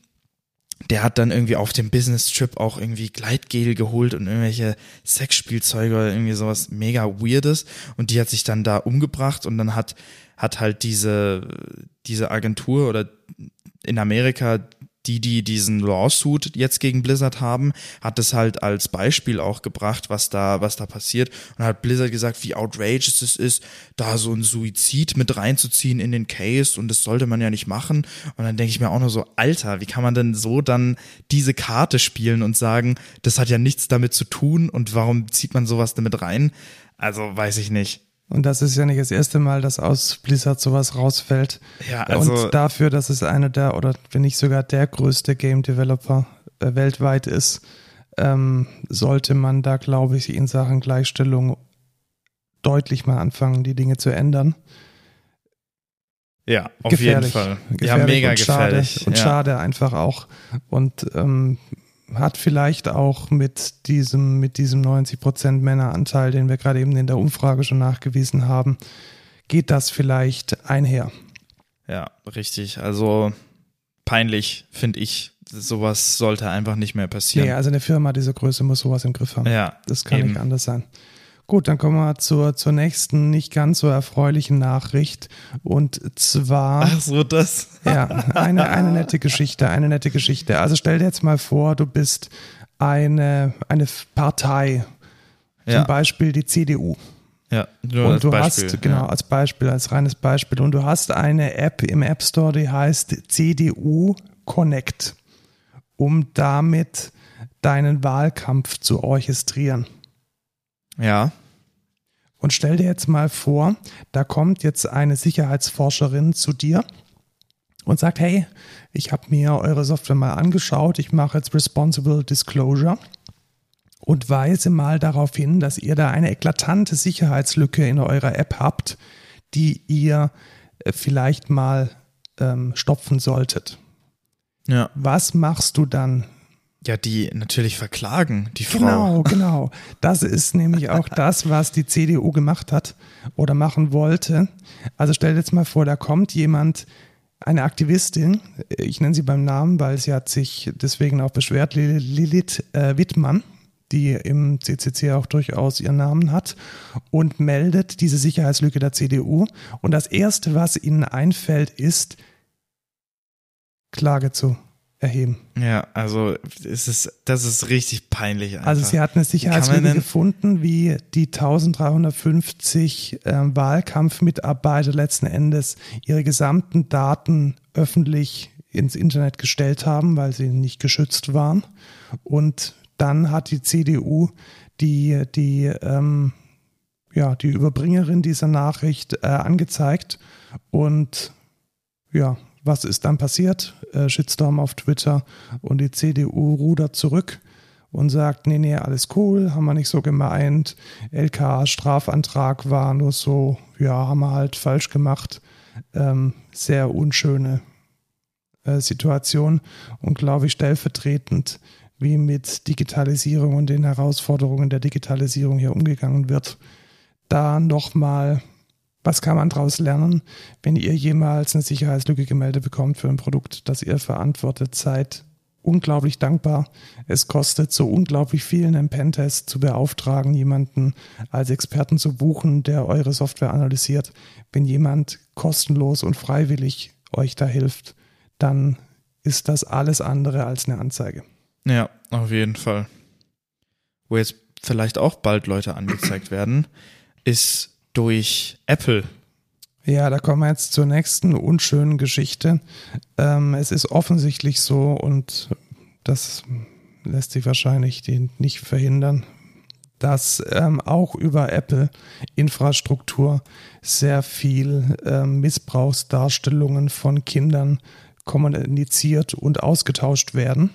der hat dann irgendwie auf dem Business-Trip auch irgendwie Gleitgel geholt und irgendwelche Sexspielzeuge oder irgendwie sowas mega weirdes. Und die hat sich dann da umgebracht und dann hat, hat halt diese, diese Agentur oder in Amerika die, die diesen Lawsuit jetzt gegen Blizzard haben, hat es halt als Beispiel auch gebracht, was da, was da passiert. Und hat Blizzard gesagt, wie outrageous es ist, da so ein Suizid mit reinzuziehen in den Case und das sollte man ja nicht machen. Und dann denke ich mir auch nur so, Alter, wie kann man denn so dann diese Karte spielen und sagen, das hat ja nichts damit zu tun und warum zieht man sowas damit rein? Also weiß ich nicht. Und das ist ja nicht das erste Mal, dass aus Blizzard sowas rausfällt. Ja, also und dafür, dass es einer der, oder wenn nicht sogar der größte Game Developer äh, weltweit ist, ähm, sollte man da, glaube ich, in Sachen Gleichstellung deutlich mal anfangen, die Dinge zu ändern. Ja, auf gefährlich, jeden Fall. Gefährlich ja, mega und gefährlich. Schade, und ja. schade einfach auch. Und ähm, hat vielleicht auch mit diesem, mit diesem 90% Männeranteil, den wir gerade eben in der Umfrage schon nachgewiesen haben, geht das vielleicht einher. Ja, richtig. Also peinlich, finde ich. Sowas sollte einfach nicht mehr passieren. Ja, also eine Firma dieser Größe muss sowas im Griff haben. Ja. Das kann eben. nicht anders sein. Gut, dann kommen wir zur, zur nächsten nicht ganz so erfreulichen Nachricht. Und zwar. Ach so, das. [LAUGHS] ja, eine, eine nette Geschichte, eine nette Geschichte. Also stell dir jetzt mal vor, du bist eine, eine Partei, zum ja. Beispiel die CDU. Ja, nur und du Beispiel, hast, genau, ja. als Beispiel, als reines Beispiel. Und du hast eine App im App Store, die heißt CDU Connect, um damit deinen Wahlkampf zu orchestrieren. Ja. Und stell dir jetzt mal vor, da kommt jetzt eine Sicherheitsforscherin zu dir und sagt, hey, ich habe mir eure Software mal angeschaut, ich mache jetzt Responsible Disclosure und weise mal darauf hin, dass ihr da eine eklatante Sicherheitslücke in eurer App habt, die ihr äh, vielleicht mal ähm, stopfen solltet. Ja. Was machst du dann? Ja, die natürlich verklagen, die Frau. Genau, genau. Das ist nämlich auch [LAUGHS] das, was die CDU gemacht hat oder machen wollte. Also stell dir jetzt mal vor, da kommt jemand, eine Aktivistin, ich nenne sie beim Namen, weil sie hat sich deswegen auch beschwert, Lilith äh, Wittmann, die im CCC auch durchaus ihren Namen hat, und meldet diese Sicherheitslücke der CDU. Und das Erste, was ihnen einfällt, ist, Klage zu erheben. Ja, also es ist, das ist richtig peinlich. Einfach. Also sie hat eine Sicherheitslücke gefunden, wie die 1350 äh, Wahlkampfmitarbeiter letzten Endes ihre gesamten Daten öffentlich ins Internet gestellt haben, weil sie nicht geschützt waren. Und dann hat die CDU die, die, ähm, ja, die Überbringerin dieser Nachricht äh, angezeigt und ja, was ist dann passiert? Äh, Shitstorm auf Twitter und die CDU rudert zurück und sagt, nee, nee, alles cool, haben wir nicht so gemeint. LKA-Strafantrag war nur so, ja, haben wir halt falsch gemacht. Ähm, sehr unschöne äh, Situation und glaube ich stellvertretend, wie mit Digitalisierung und den Herausforderungen der Digitalisierung hier umgegangen wird. Da nochmal was kann man daraus lernen, wenn ihr jemals eine Sicherheitslücke gemeldet bekommt für ein Produkt, das ihr verantwortet? Seid unglaublich dankbar. Es kostet so unglaublich viel, einen Pentest zu beauftragen, jemanden als Experten zu buchen, der eure Software analysiert. Wenn jemand kostenlos und freiwillig euch da hilft, dann ist das alles andere als eine Anzeige. Ja, auf jeden Fall. Wo jetzt vielleicht auch bald Leute angezeigt werden, ist durch Apple. Ja, da kommen wir jetzt zur nächsten unschönen Geschichte. Ähm, es ist offensichtlich so und das lässt sich wahrscheinlich nicht verhindern, dass ähm, auch über Apple Infrastruktur sehr viel ähm, Missbrauchsdarstellungen von Kindern kommuniziert und ausgetauscht werden.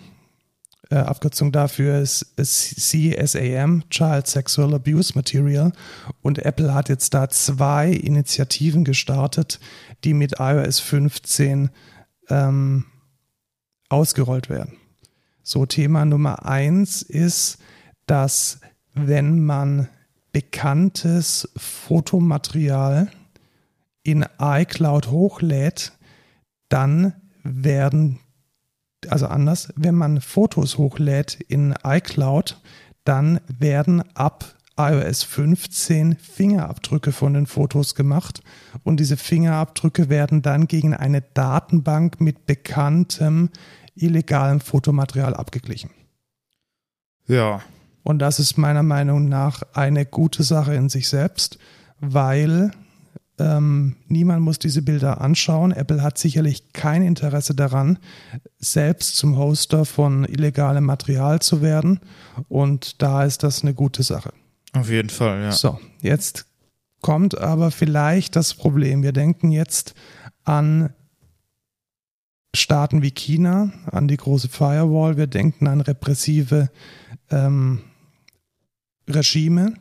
Äh, Abkürzung dafür ist, CSAM, Child Sexual Abuse Material. Und Apple hat jetzt da zwei Initiativen gestartet, die mit iOS 15 ähm, ausgerollt werden. So, Thema Nummer eins ist, dass wenn man bekanntes Fotomaterial in iCloud hochlädt, dann werden also anders, wenn man Fotos hochlädt in iCloud, dann werden ab iOS 15 Fingerabdrücke von den Fotos gemacht und diese Fingerabdrücke werden dann gegen eine Datenbank mit bekanntem illegalem Fotomaterial abgeglichen. Ja. Und das ist meiner Meinung nach eine gute Sache in sich selbst, weil ähm, niemand muss diese Bilder anschauen. Apple hat sicherlich kein Interesse daran, selbst zum Hoster von illegalem Material zu werden. Und da ist das eine gute Sache. Auf jeden Fall, ja. So, jetzt kommt aber vielleicht das Problem. Wir denken jetzt an Staaten wie China, an die große Firewall. Wir denken an repressive ähm, Regime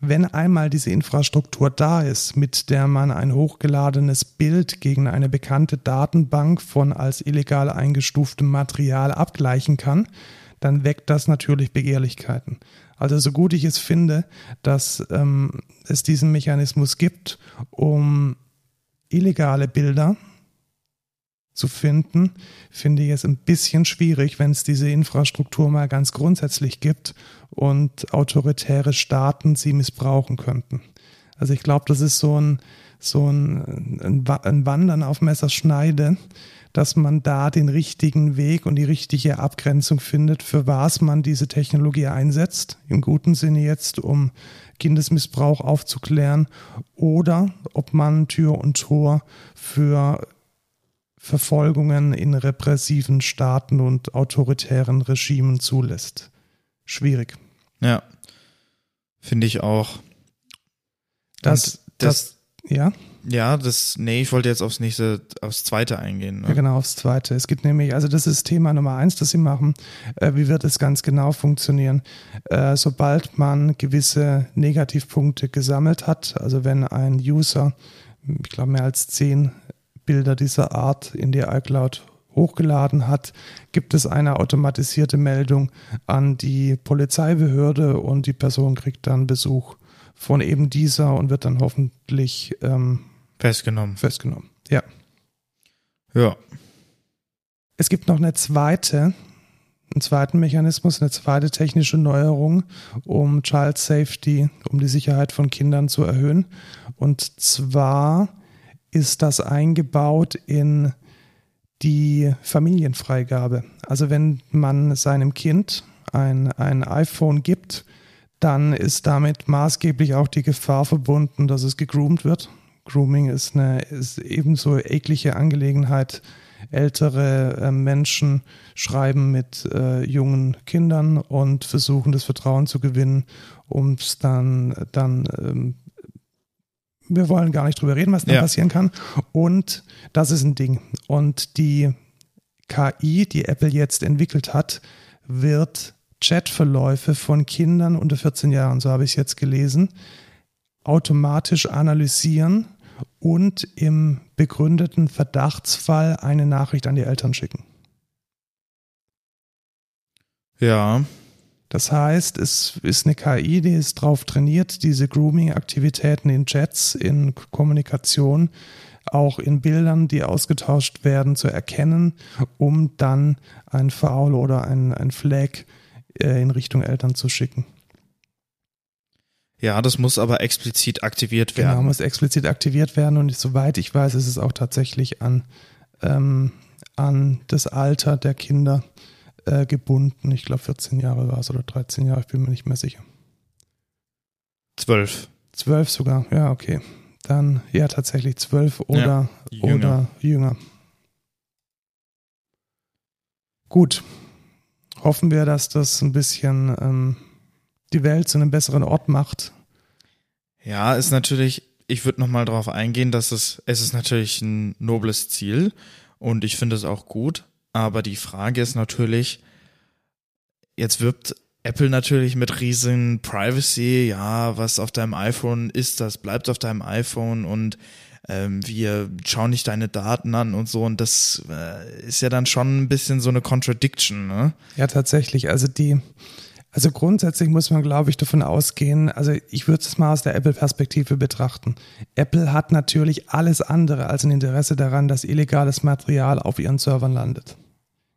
wenn einmal diese Infrastruktur da ist, mit der man ein hochgeladenes Bild gegen eine bekannte Datenbank von als illegal eingestuftem Material abgleichen kann, dann weckt das natürlich Begehrlichkeiten. Also so gut ich es finde, dass ähm, es diesen Mechanismus gibt, um illegale Bilder zu finden, finde ich es ein bisschen schwierig, wenn es diese Infrastruktur mal ganz grundsätzlich gibt und autoritäre Staaten sie missbrauchen könnten. Also ich glaube, das ist so ein, so ein, ein Wandern auf Messerschneide, dass man da den richtigen Weg und die richtige Abgrenzung findet, für was man diese Technologie einsetzt. Im guten Sinne jetzt, um Kindesmissbrauch aufzuklären oder ob man Tür und Tor für Verfolgungen in repressiven Staaten und autoritären Regimen zulässt. Schwierig. Ja, finde ich auch. Das, das, das, ja? Ja, das, nee, ich wollte jetzt aufs nächste, aufs zweite eingehen. Ne? Ja, genau, aufs zweite. Es gibt nämlich, also das ist Thema Nummer eins, das Sie machen. Äh, wie wird es ganz genau funktionieren? Äh, sobald man gewisse Negativpunkte gesammelt hat, also wenn ein User, ich glaube mehr als zehn Bilder dieser Art in die iCloud hochgeladen hat, gibt es eine automatisierte Meldung an die Polizeibehörde und die Person kriegt dann Besuch von eben dieser und wird dann hoffentlich ähm, festgenommen. Festgenommen, ja. Ja. Es gibt noch eine zweite, einen zweiten Mechanismus, eine zweite technische Neuerung, um Child Safety, um die Sicherheit von Kindern zu erhöhen. Und zwar ist das eingebaut in die Familienfreigabe. Also wenn man seinem Kind ein, ein iPhone gibt, dann ist damit maßgeblich auch die Gefahr verbunden, dass es gegroomt wird. Grooming ist eine ist ebenso eklige Angelegenheit. Ältere äh, Menschen schreiben mit äh, jungen Kindern und versuchen das Vertrauen zu gewinnen, um es dann, dann ähm, wir wollen gar nicht drüber reden, was dann ja. passieren kann. Und das ist ein Ding. Und die KI, die Apple jetzt entwickelt hat, wird Chatverläufe von Kindern unter 14 Jahren, so habe ich es jetzt gelesen, automatisch analysieren und im begründeten Verdachtsfall eine Nachricht an die Eltern schicken. Ja. Das heißt, es ist eine KI, die ist darauf trainiert, diese Grooming-Aktivitäten in Chats, in Kommunikation, auch in Bildern, die ausgetauscht werden, zu erkennen, um dann ein Foul oder ein, ein Flag äh, in Richtung Eltern zu schicken. Ja, das muss aber explizit aktiviert genau, werden. Genau, muss explizit aktiviert werden und soweit ich weiß, ist es auch tatsächlich an, ähm, an das Alter der Kinder äh, gebunden. Ich glaube 14 Jahre war es oder 13 Jahre, ich bin mir nicht mehr sicher. 12. 12 sogar, ja, okay. Dann ja tatsächlich 12 oder, ja, jünger. oder jünger. Gut. Hoffen wir, dass das ein bisschen ähm, die Welt zu einem besseren Ort macht. Ja, ist natürlich, ich würde nochmal darauf eingehen, dass es, es ist natürlich ein nobles Ziel und ich finde es auch gut. Aber die Frage ist natürlich, jetzt wirbt Apple natürlich mit riesen Privacy, ja, was auf deinem iPhone ist, das bleibt auf deinem iPhone und ähm, wir schauen nicht deine Daten an und so. Und das äh, ist ja dann schon ein bisschen so eine Contradiction, ne? Ja, tatsächlich. Also die, also grundsätzlich muss man, glaube ich, davon ausgehen, also ich würde es mal aus der Apple-Perspektive betrachten. Apple hat natürlich alles andere als ein Interesse daran, dass illegales Material auf ihren Servern landet.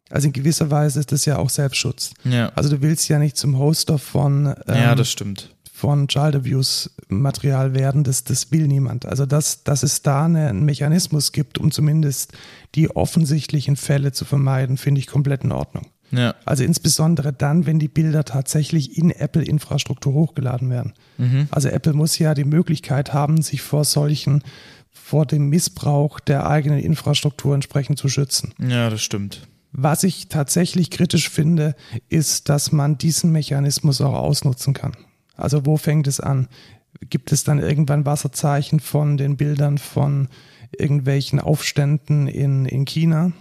Also in gewisser Weise ist das ja auch Selbstschutz. Ja. Also du willst ja nicht zum Hoster von ähm, ja, das stimmt. von Child Abuse Material werden, das, das will niemand. Also dass, dass es da einen Mechanismus gibt, um zumindest die offensichtlichen Fälle zu vermeiden, finde ich komplett in Ordnung. Ja. Also insbesondere dann, wenn die Bilder tatsächlich in Apple-Infrastruktur hochgeladen werden. Mhm. Also Apple muss ja die Möglichkeit haben, sich vor solchen, vor dem Missbrauch der eigenen Infrastruktur entsprechend zu schützen. Ja, das stimmt. Was ich tatsächlich kritisch finde, ist, dass man diesen Mechanismus auch ausnutzen kann. Also wo fängt es an? Gibt es dann irgendwann Wasserzeichen von den Bildern von irgendwelchen Aufständen in, in China?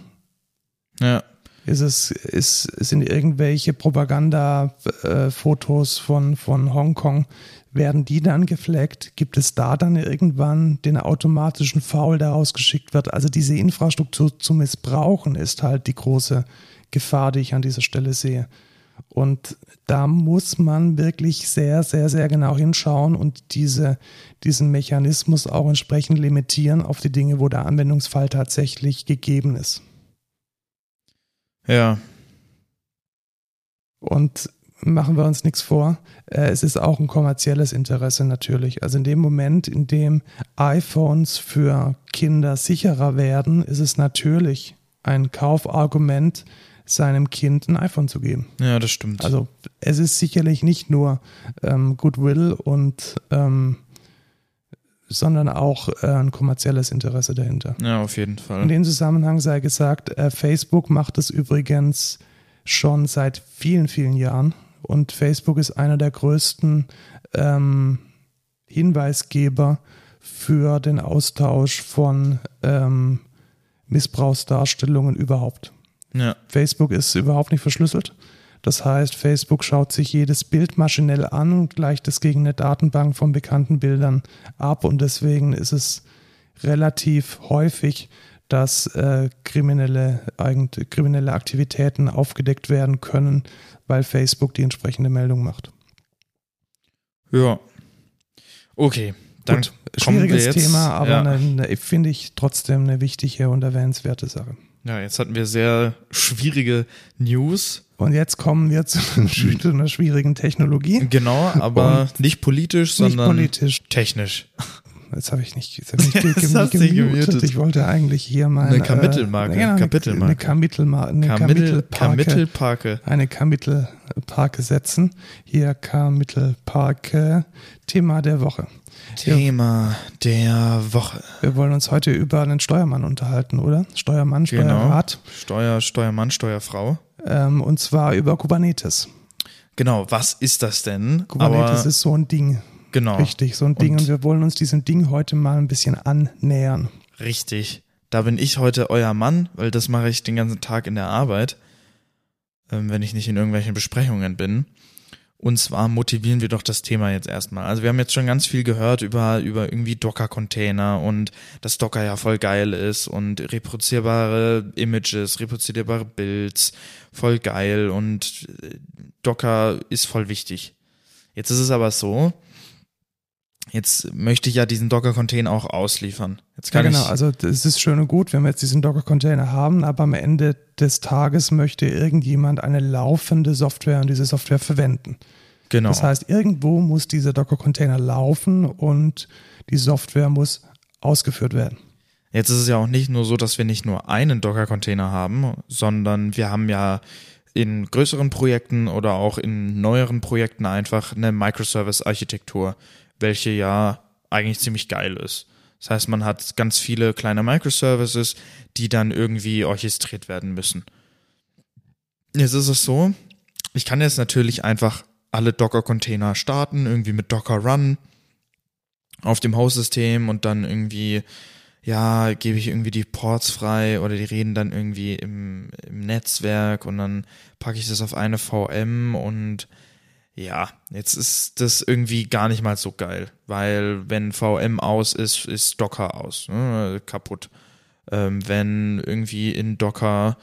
Ja. Ist es, ist, sind irgendwelche Propaganda-Fotos von, von Hongkong, werden die dann gefleckt? Gibt es da dann irgendwann den automatischen Foul, der ausgeschickt wird? Also diese Infrastruktur zu missbrauchen, ist halt die große Gefahr, die ich an dieser Stelle sehe. Und da muss man wirklich sehr, sehr, sehr genau hinschauen und diese, diesen Mechanismus auch entsprechend limitieren auf die Dinge, wo der Anwendungsfall tatsächlich gegeben ist. Ja. Und machen wir uns nichts vor, äh, es ist auch ein kommerzielles Interesse natürlich. Also in dem Moment, in dem iPhones für Kinder sicherer werden, ist es natürlich ein Kaufargument, seinem Kind ein iPhone zu geben. Ja, das stimmt. Also es ist sicherlich nicht nur ähm, Goodwill und ähm, sondern auch äh, ein kommerzielles Interesse dahinter. Ja, auf jeden Fall. In dem Zusammenhang sei gesagt, äh, Facebook macht es übrigens schon seit vielen, vielen Jahren und Facebook ist einer der größten ähm, Hinweisgeber für den Austausch von ähm, Missbrauchsdarstellungen überhaupt. Ja. Facebook ist überhaupt nicht verschlüsselt. Das heißt, Facebook schaut sich jedes Bild maschinell an und gleicht es gegen eine Datenbank von bekannten Bildern ab. Und deswegen ist es relativ häufig, dass äh, kriminelle, eigentlich, kriminelle Aktivitäten aufgedeckt werden können, weil Facebook die entsprechende Meldung macht. Ja. Okay. Dann Gut, schwieriges jetzt, Thema, aber ja. eine, eine, finde ich trotzdem eine wichtige und erwähnenswerte Sache. Ja, jetzt hatten wir sehr schwierige News. Und jetzt kommen wir zu einer [LAUGHS] schwierigen Technologie. Genau, aber Und nicht politisch, Nicht sondern politisch. technisch. Jetzt habe ich nicht, jetzt hab ich nicht [LAUGHS] Jetzt ge- hast du gemutet. gemutet. Ich wollte eigentlich hier meine Eine Kapitelmarke, Äh, genau, eine- Kapitelmarke. Eine Kamittelmarke. Eine Kamittel, Kamittelparke. Eine Kamittelparke setzen. Hier Kamittelparke. Thema der Woche. Thema der Woche. Wir wollen uns heute über einen Steuermann unterhalten, oder? Steuermann, Genau. Steuerrat. Steuer, Steuermann, Steuerfrau. Ähm, und zwar über Kubernetes. Genau, was ist das denn? Kubernetes Aber, ist so ein Ding. Genau, Richtig, so ein Ding. Und- Und wir wollen uns diesem Ding heute mal ein bisschen annähern. richtig. Da bin ich heute euer Mann, weil das mache ich den ganzen Tag in der Arbeit, ähm, wenn ich nicht in irgendwelchen Besprechungen bin. Und zwar motivieren wir doch das Thema jetzt erstmal. Also wir haben jetzt schon ganz viel gehört über, über irgendwie Docker-Container und dass Docker ja voll geil ist und reproduzierbare Images, reproduzierbare Builds, voll geil und Docker ist voll wichtig. Jetzt ist es aber so, jetzt möchte ich ja diesen Docker-Container auch ausliefern. Jetzt Ja, kann genau. ich, Also es ist schön und gut, wenn wir jetzt diesen Docker-Container haben, aber am Ende des Tages möchte irgendjemand eine laufende Software und diese Software verwenden. genau. Das heißt, irgendwo muss dieser Docker-Container laufen und die Software muss ausgeführt werden. Jetzt ist es ja auch nicht nur so, dass wir nicht nur einen Docker-Container haben, sondern wir haben ja in größeren Projekten oder auch in neueren Projekten einfach eine Microservice-Architektur, welche ja eigentlich ziemlich geil ist. Das heißt, man hat ganz viele kleine Microservices, die dann irgendwie orchestriert werden müssen. Jetzt ist es so, ich kann jetzt natürlich einfach alle Docker-Container starten, irgendwie mit Docker Run auf dem Host-System und dann irgendwie ja, gebe ich irgendwie die Ports frei oder die reden dann irgendwie im, im Netzwerk und dann packe ich das auf eine VM und ja, jetzt ist das irgendwie gar nicht mal so geil, weil wenn VM aus ist, ist Docker aus, ne, kaputt. Ähm, wenn irgendwie in Docker,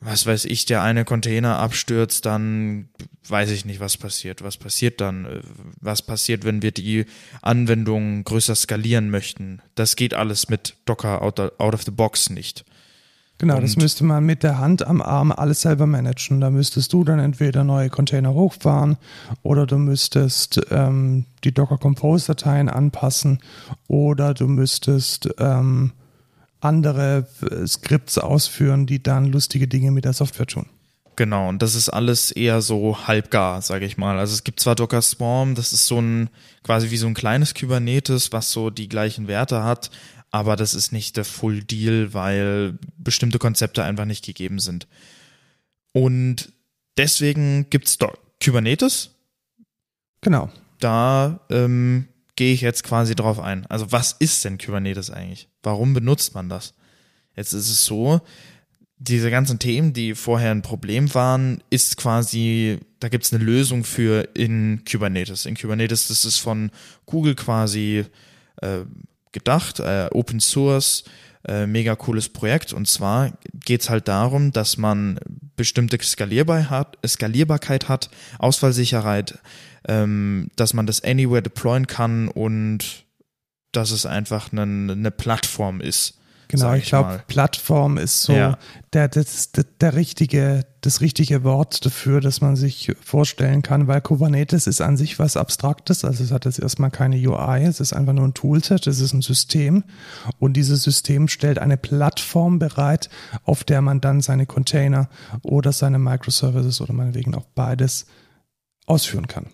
was weiß ich, der eine Container abstürzt, dann weiß ich nicht, was passiert. Was passiert dann? Äh, Was passiert, wenn wir die Anwendung größer skalieren möchten? Das geht alles mit Docker out, out of the box nicht. Genau, das Und- müsste man mit der Hand am Arm alles selber managen. Da müsstest du dann entweder neue Container hochfahren oder du müsstest ähm, die Docker Compose Dateien anpassen oder du müsstest ähm, andere äh, Skripts ausführen, die dann lustige Dinge mit der Software tun. Genau, und das ist alles eher so halbgar, sage ich mal. Also es gibt zwar Docker Swarm, das ist so ein quasi wie so ein kleines Kubernetes, was so die gleichen Werte hat, aber das ist nicht der Full Deal, weil bestimmte Konzepte einfach nicht gegeben sind. Und deswegen gibt's Do Kubernetes. Genau. Da ähm, gehe ich jetzt quasi drauf ein. Also was ist denn Kubernetes eigentlich? Warum benutzt man das? Jetzt ist es so, diese ganzen Themen, die vorher ein Problem waren, ist quasi, da gibt's eine Lösung für in Kubernetes. In Kubernetes, das ist von Google quasi äh, gedacht, äh, Open Source, äh, mega cooles Projekt. Und zwar geht's halt darum, dass man bestimmte Skalierbar hat, Skalierbarkeit hat, Ausfallsicherheit, ähm, dass man das anywhere deployen kann und dass es einfach eine, eine Plattform ist. Genau, ich ich glaube. Plattform ist so Ja. der, das, der, der richtige, das richtige Wort dafür, dass man sich vorstellen kann, weil Kubernetes ist an sich was Abstraktes, also es hat jetzt erstmal keine UI, es ist einfach nur ein Toolset, es ist ein System und dieses System stellt eine Plattform bereit, auf der man dann seine Container oder seine Microservices oder meinetwegen auch beides ausführen kann.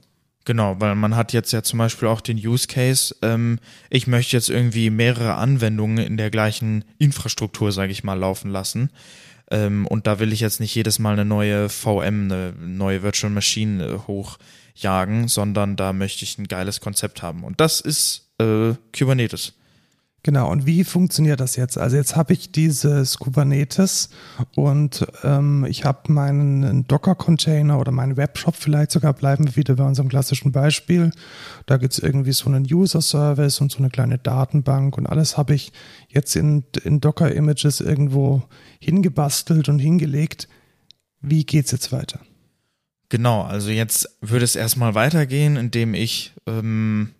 Genau, weil man hat jetzt ja zum Beispiel auch den Use Case, ähm, ich möchte jetzt irgendwie mehrere Anwendungen in der gleichen Infrastruktur, sage ich mal, laufen lassen. Ähm, und da will ich jetzt nicht jedes Mal eine neue VM, eine neue Virtual Machine äh, hochjagen, sondern da möchte ich ein geiles Konzept haben. Und das ist äh, Kubernetes. Genau, und wie funktioniert das jetzt? Also jetzt habe ich dieses Kubernetes und ähm, ich habe meinen Docker-Container oder meinen Webshop vielleicht sogar, bleiben wir wieder bei unserem klassischen Beispiel. Da gibt es irgendwie so einen User-Service und so eine kleine Datenbank und alles habe ich jetzt in, in Docker-Images irgendwo hingebastelt und hingelegt. Wie geht's jetzt weiter? Genau, also jetzt würde es erstmal weitergehen, indem ich ähm,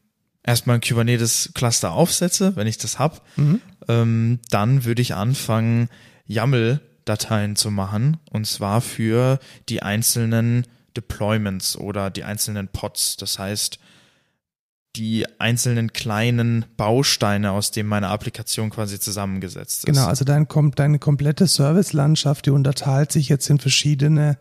erstmal ein Kubernetes-Cluster aufsetze, wenn ich das habe, mhm. ähm, dann würde ich anfangen, YAML-Dateien zu machen und zwar für die einzelnen Deployments oder die einzelnen Pods. Das heißt, die einzelnen kleinen Bausteine, aus denen meine Applikation quasi zusammengesetzt ist. Genau, also dein, deine komplette Servicelandschaft, die unterteilt sich jetzt in verschiedene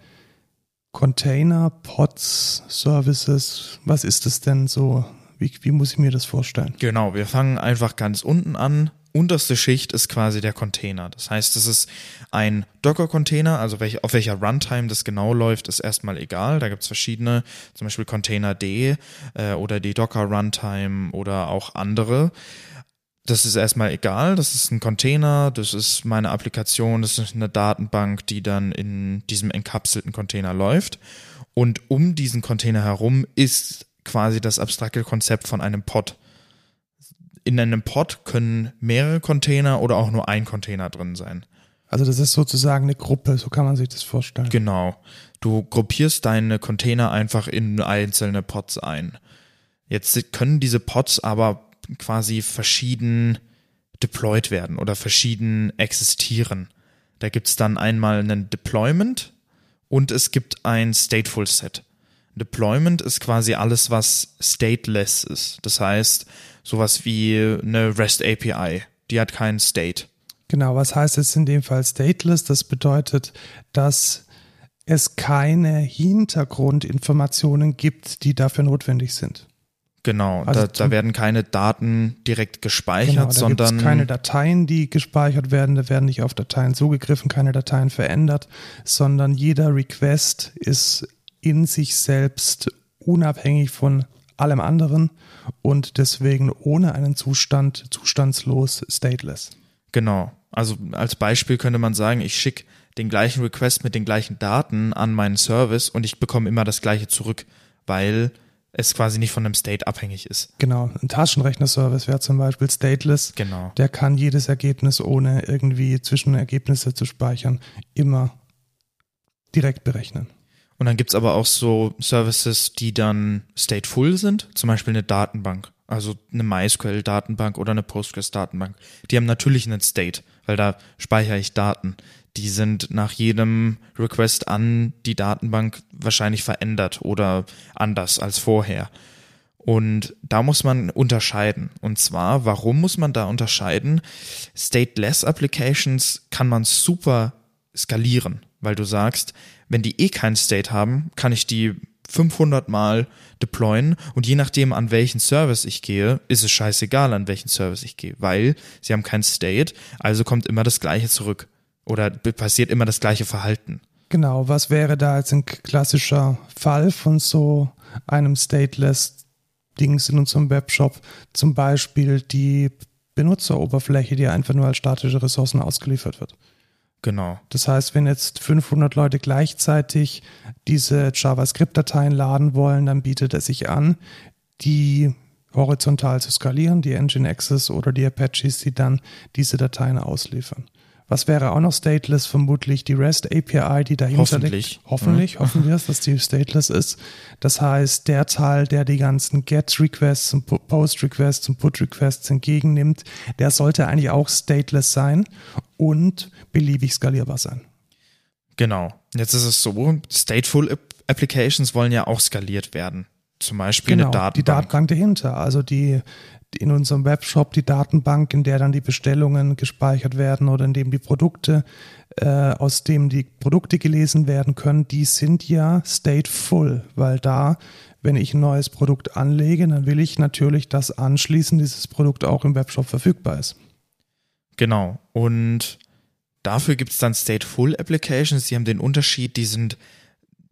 Container, Pods, Services. Was ist das denn so? Wie, wie muss ich mir das vorstellen? Genau, wir fangen einfach ganz unten an. Unterste Schicht ist quasi der Container. Das heißt, es ist ein Docker-Container, also welch, auf welcher Runtime das genau läuft, ist erstmal egal. Da gibt es verschiedene, zum Beispiel Container D äh, oder die Docker Runtime oder auch andere. Das ist erstmal egal, das ist ein Container, das ist meine Applikation, das ist eine Datenbank, die dann in diesem entkapselten Container läuft. Und um diesen Container herum ist quasi das abstrakte Konzept von einem Pod. In einem Pod können mehrere Container oder auch nur ein Container drin sein. Also das ist sozusagen eine Gruppe, so kann man sich das vorstellen. Genau. Du gruppierst deine Container einfach in einzelne Pods ein. Jetzt können diese Pods aber quasi verschieden deployed werden oder verschieden existieren. Da gibt es dann einmal einen Deployment und es gibt ein Stateful Set. Deployment ist quasi alles, was stateless ist. Das heißt, sowas wie eine REST API. Die hat keinen State. Genau, was heißt es in dem Fall stateless? Das bedeutet, dass es keine Hintergrundinformationen gibt, die dafür notwendig sind. Genau, also da, da, werden keine Daten direkt gespeichert, genau, da sondern keine Dateien, die gespeichert werden, da werden nicht auf Dateien zugegriffen, keine Dateien verändert, sondern jeder Request ist in sich selbst unabhängig von allem anderen und deswegen ohne einen Zustand, zustandslos, stateless. Genau. Also als Beispiel könnte man sagen, ich schicke den gleichen Request mit den gleichen Daten an meinen Service und ich bekomme immer das gleiche zurück, weil es quasi nicht von einem State abhängig ist. Genau, ein Taschenrechner-Service wäre zum Beispiel stateless. Genau. Der kann jedes Ergebnis, ohne irgendwie Zwischenergebnisse zu speichern, immer direkt berechnen. Und dann gibt's aber auch so Services, die dann stateful sind, zum Beispiel eine Datenbank, also eine MySQL-Datenbank oder eine Postgres-Datenbank. Die haben natürlich einen State, weil da speichere ich Daten. Die sind nach jedem Request an die Datenbank wahrscheinlich verändert oder anders als vorher. Und da muss man unterscheiden. Und zwar, warum muss man da unterscheiden? Stateless Applications kann man super skalieren, weil du sagst, wenn die eh keinen State haben, kann ich die 500 Mal deployen und je nachdem, an welchen Service ich gehe, ist es scheißegal, an welchen Service ich gehe, weil sie haben keinen State, also kommt immer das Gleiche zurück oder passiert immer das gleiche Verhalten. Genau, was wäre da jetzt ein klassischer Fall von so einem Stateless Dings in unserem Webshop? Zum Beispiel die Benutzeroberfläche, die einfach nur als statische Ressourcen ausgeliefert wird. Genau. Das heißt, wenn jetzt 500 Leute gleichzeitig diese JavaScript-Dateien laden wollen, dann bietet es sich an, die horizontal zu skalieren, die Nginxes oder die Apaches, die dann diese Dateien ausliefern. Was wäre auch noch stateless? Vermutlich die REST API, die dahinter Hoffentlich. liegt. Hoffentlich. Ja. Hoffen wir es, dass die stateless ist. Das heißt, der Teil, der die ganzen GET-Requests und Post-Requests und Put-Requests entgegennimmt, der sollte eigentlich auch stateless sein und beliebig skalierbar sein. Genau. Jetzt ist es so, Stateful Applications wollen ja auch skaliert werden. Zum Beispiel genau, eine Datenbank. Die Datenbank dahinter. Also die, in unserem Webshop die Datenbank, in der dann die Bestellungen gespeichert werden oder in dem die Produkte, äh, aus dem die Produkte gelesen werden können, die sind ja stateful, weil da, wenn ich ein neues Produkt anlege, dann will ich natürlich, dass anschließend dieses Produkt auch im Webshop verfügbar ist. Genau. Und dafür gibt es dann stateful Applications, die haben den Unterschied, die sind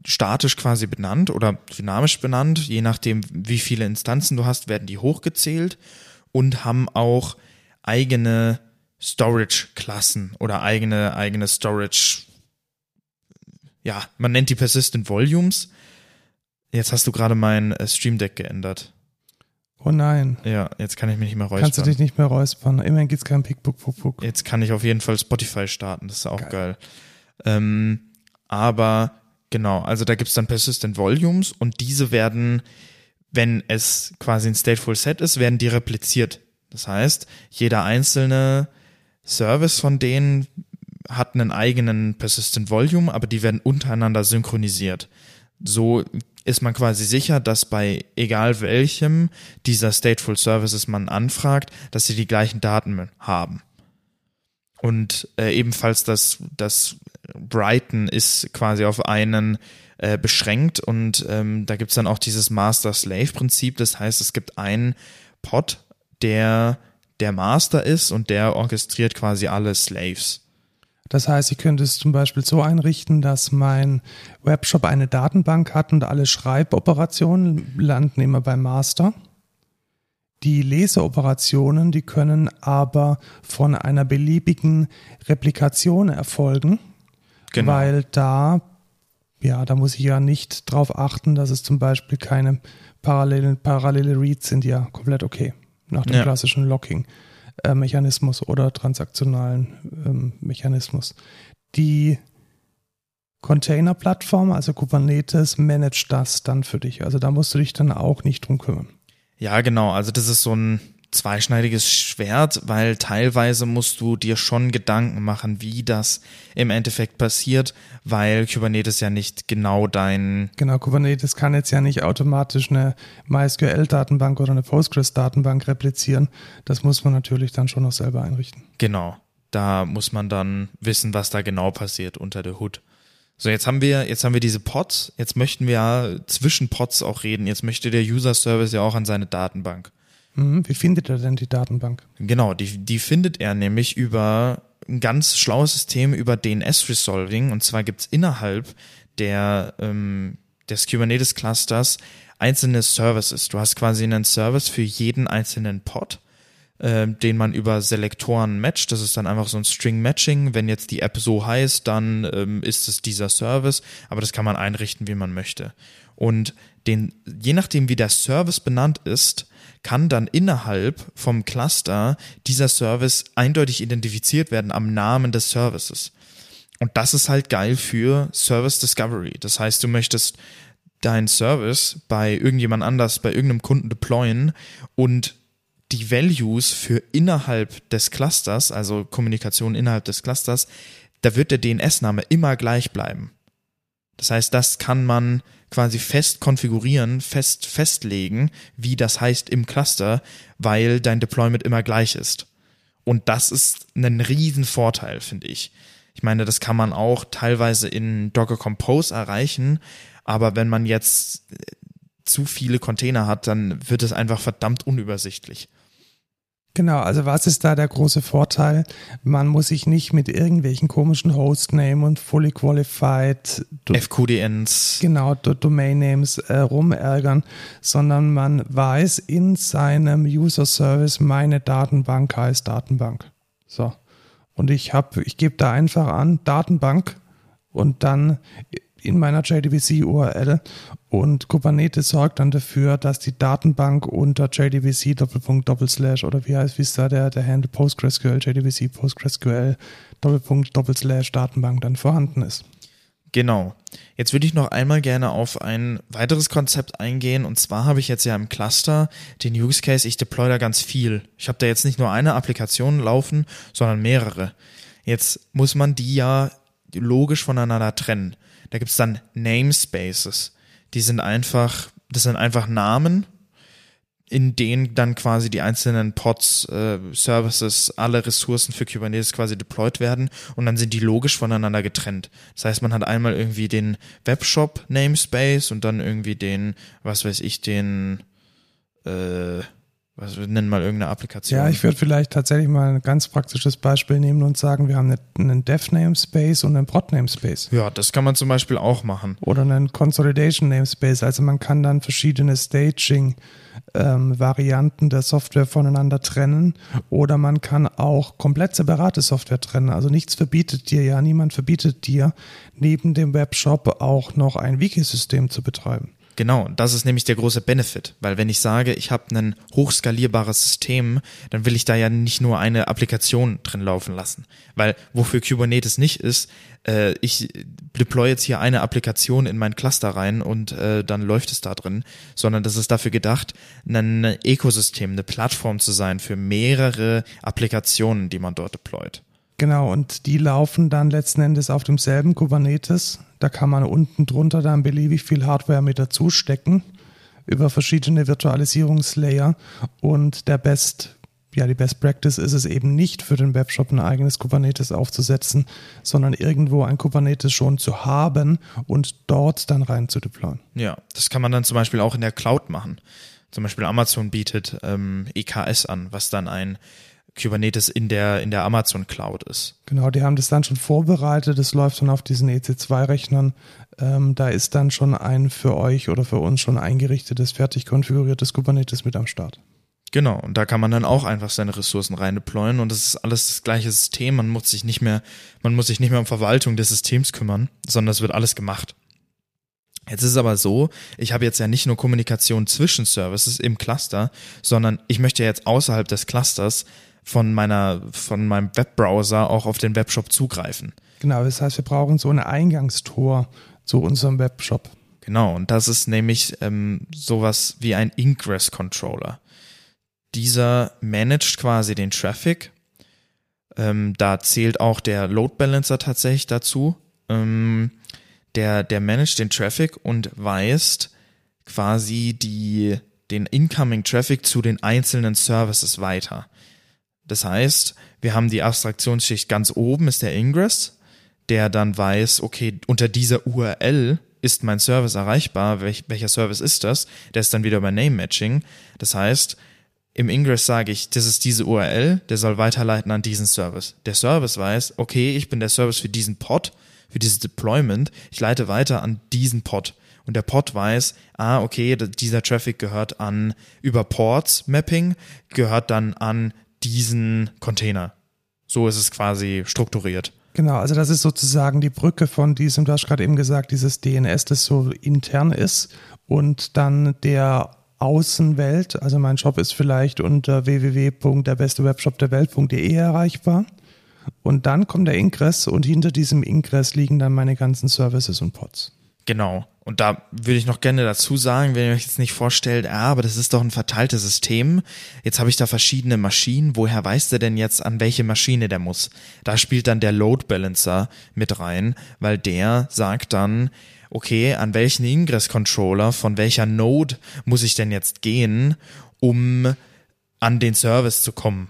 statisch quasi benannt oder dynamisch benannt. Je nachdem, wie viele Instanzen du hast, werden die hochgezählt und haben auch eigene Storage-Klassen oder eigene, eigene Storage, ja, man nennt die Persistent Volumes. Jetzt hast du gerade mein äh, Stream Deck geändert. Oh nein. Ja, jetzt kann ich mich nicht mehr räuspern. Kannst du dich nicht mehr räuspern. Immerhin gibt's kein Pickbook, Puck, Puck. Jetzt kann ich auf jeden Fall Spotify starten, das ist auch geil. geil. Ähm, aber genau, also da gibt's dann Persistent Volumes und diese werden, wenn es quasi ein Stateful Set ist, werden die repliziert. Das heißt, jeder einzelne Service von denen hat einen eigenen Persistent Volume, aber die werden untereinander synchronisiert. So ist man quasi sicher, dass bei egal welchem dieser Stateful Services man anfragt, dass sie die gleichen Daten haben. Und äh, ebenfalls das, das Brighton ist quasi auf einen äh, beschränkt und ähm, da gibt's dann auch dieses Master-Slave-Prinzip. Das heißt, es gibt einen Pod, der der Master ist und der orchestriert quasi alle Slaves. Das heißt, ich könnte es zum Beispiel so einrichten, dass mein Webshop eine Datenbank hat und alle Schreiboperationen landen immer beim Master. Die Leseoperationen, die können aber von einer beliebigen Replikation erfolgen, genau. weil da, ja, da muss ich ja nicht drauf achten, dass es zum Beispiel keine parallelen, parallele Reads sind, ja komplett okay, nach dem ja. klassischen Locking. Äh, oder transaktionalen ähm, Mechanismus. Die Container-Plattform, also Kubernetes, managt das dann für dich. Also da musst du dich dann auch nicht drum kümmern. Ja, genau. Also das ist so ein zweischneidiges Schwert, weil teilweise musst du dir schon Gedanken machen, wie das im Endeffekt passiert, weil Kubernetes ja nicht genau dein Genau, Kubernetes kann jetzt ja nicht automatisch eine MySQL-Datenbank oder eine Postgres-Datenbank replizieren. Das muss man natürlich dann schon noch selber einrichten. Genau. Da muss man dann wissen, was da genau passiert unter der Hut. So, jetzt haben wir, jetzt haben wir diese Pods. Jetzt möchten wir ja zwischen Pods auch reden. Jetzt möchte der User Service ja auch an seine Datenbank. Mhm, wie findet er denn die Datenbank? Genau, die, die findet er nämlich über ein ganz schlaues System über DNS-Resolving. Und zwar gibt's innerhalb der, ähm, des Kubernetes-Clusters einzelne Services. Du hast quasi einen Service für jeden einzelnen Pod, äh, den man über Selektoren matcht. Das ist dann einfach so ein String-Matching. Wenn jetzt die App so heißt, dann ähm, ist es dieser Service. Aber das kann man einrichten, wie man möchte. Und den, je nachdem, wie der Service benannt ist, kann dann innerhalb vom Cluster dieser Service eindeutig identifiziert werden am Namen des Services. Und das ist halt geil für Service Discovery. Das heißt, du möchtest deinen Service bei irgendjemand anders, bei irgendeinem Kunden deployen und die Values für innerhalb des Clusters, also Kommunikation innerhalb des Clusters, da wird der DNS-Name immer gleich bleiben. Das heißt, das kann man quasi fest konfigurieren, fest festlegen, wie das heißt im Cluster, weil dein Deployment immer gleich ist. Und das ist ein riesen Vorteil, finde ich. Ich meine, das kann man auch teilweise in Docker Compose erreichen, aber wenn man jetzt zu viele Container hat, dann wird es einfach verdammt unübersichtlich. Genau, also was ist da der große Vorteil? Man muss sich nicht mit irgendwelchen komischen Hostname und fully qualified FQDNs genau Domain Names äh, rumärgern, sondern man weiß in seinem User Service meine Datenbank heißt Datenbank. So. Und ich habe ich gebe da einfach an Datenbank und dann in meiner JDBC URL und Kubernetes sorgt dann dafür, dass die Datenbank unter JDBC Doppelpunkt Doppelslash oder wie heißt, wie ist da der, der Handle PostgreSQL, JDBC PostgreSQL Doppelpunkt Doppelslash Datenbank dann vorhanden ist. Genau. Jetzt würde ich noch einmal gerne auf ein weiteres Konzept eingehen. Und zwar habe ich jetzt ja im Cluster den Use Case, ich deploy da ganz viel. Ich habe da jetzt nicht nur eine Applikation laufen, sondern mehrere. Jetzt muss man die ja logisch voneinander trennen. Da gibt's dann Namespaces. Die sind einfach, das sind einfach Namen, in denen dann quasi die einzelnen Pods, äh, Services, alle Ressourcen für Kubernetes quasi deployed werden und dann sind die logisch voneinander getrennt. Das heißt, man hat einmal irgendwie den Webshop Namespace und dann irgendwie den, was weiß ich, den, äh, Was wir nennen mal irgendeine Applikation. Ja, ich würde vielleicht tatsächlich mal ein ganz praktisches Beispiel nehmen und sagen, wir haben einen Dev-Namespace und einen Prod-Namespace. Ja, das kann man zum Beispiel auch machen. Oder einen Consolidation-Namespace. Also man kann dann verschiedene Staging-Varianten ähm, der Software voneinander trennen oder man kann auch komplett separate Software trennen. Also nichts verbietet dir ja, niemand verbietet dir, neben dem Webshop auch noch ein Wiki-System zu betreiben. Genau, das ist nämlich der große Benefit, weil wenn ich sage, ich habe ein hochskalierbares System, dann will ich da ja nicht nur eine Applikation drin laufen lassen, weil wofür Kubernetes nicht ist, äh, ich deploy jetzt hier eine Applikation in mein Cluster rein und äh, dann läuft es da drin, sondern das ist dafür gedacht, ein Ökosystem, eine Plattform zu sein für mehrere Applikationen, die man dort deployt. Genau, und die laufen dann letzten Endes auf demselben Kubernetes. Da kann man unten drunter dann beliebig viel Hardware mit dazu stecken über verschiedene Virtualisierungslayer. Und der Best, ja, die Best Practice ist es eben nicht für den Webshop ein eigenes Kubernetes aufzusetzen, sondern irgendwo ein Kubernetes schon zu haben und dort dann rein zu deployen. Ja, das kann man dann zum Beispiel auch in der Cloud machen. Zum Beispiel Amazon bietet ähm, EKS an, was dann ein Kubernetes in der, in der Amazon Cloud ist. Genau, die haben das dann schon vorbereitet. Das läuft dann auf diesen EC2-Rechnern. Ähm, da ist dann schon ein für euch oder für uns schon eingerichtetes, fertig konfiguriertes Kubernetes mit am Start. Genau, und da kann man dann auch einfach seine Ressourcen rein deployen und das ist alles das gleiche System. Man muss sich nicht mehr, man muss sich nicht mehr um Verwaltung des Systems kümmern, sondern es wird alles gemacht. Jetzt ist es aber so, ich habe jetzt ja nicht nur Kommunikation zwischen Services im Cluster, sondern ich möchte jetzt außerhalb des Clusters von meiner, von meinem Webbrowser auch auf den Webshop zugreifen. Genau, das heißt, wir brauchen so ein Eingangstor zu unserem Webshop. Genau, und das ist nämlich ähm, sowas wie ein Ingress-Controller. Dieser managt quasi den Traffic. Ähm, da zählt auch der Load Balancer tatsächlich dazu. Ähm, der, der managt den Traffic und weist quasi die, den Incoming Traffic zu den einzelnen Services weiter. Das heißt, wir haben die Abstraktionsschicht ganz oben ist der Ingress, der dann weiß, okay, unter dieser URL ist mein Service erreichbar. Welch, welcher Service ist das? Der ist dann wieder bei Name Matching. Das heißt, im Ingress sage ich, das ist diese URL, der soll weiterleiten an diesen Service. Der Service weiß, okay, ich bin der Service für diesen Pod, für dieses Deployment. Ich leite weiter an diesen Pod. Und der Pod weiß, ah, okay, dieser Traffic gehört an über Ports Mapping, gehört dann an diesen Container. So ist es quasi strukturiert. Genau, also das ist sozusagen die Brücke von diesem, du hast gerade eben gesagt, dieses DNS, das so intern ist und dann der Außenwelt, also mein Shop ist vielleicht unter www.derbestewebshopderwelt.de erreichbar und dann kommt der Ingress und hinter diesem Ingress liegen dann meine ganzen Services und Pods. Genau. Und da würde ich noch gerne dazu sagen, wenn ihr euch jetzt nicht vorstellt, ah, aber das ist doch ein verteiltes System. Jetzt habe ich da verschiedene Maschinen. Woher weiß der denn jetzt, an welche Maschine der muss? Da spielt dann der Load Balancer mit rein, weil der sagt dann, okay, an welchen Ingress Controller von welcher Node muss ich denn jetzt gehen, um an den Service zu kommen?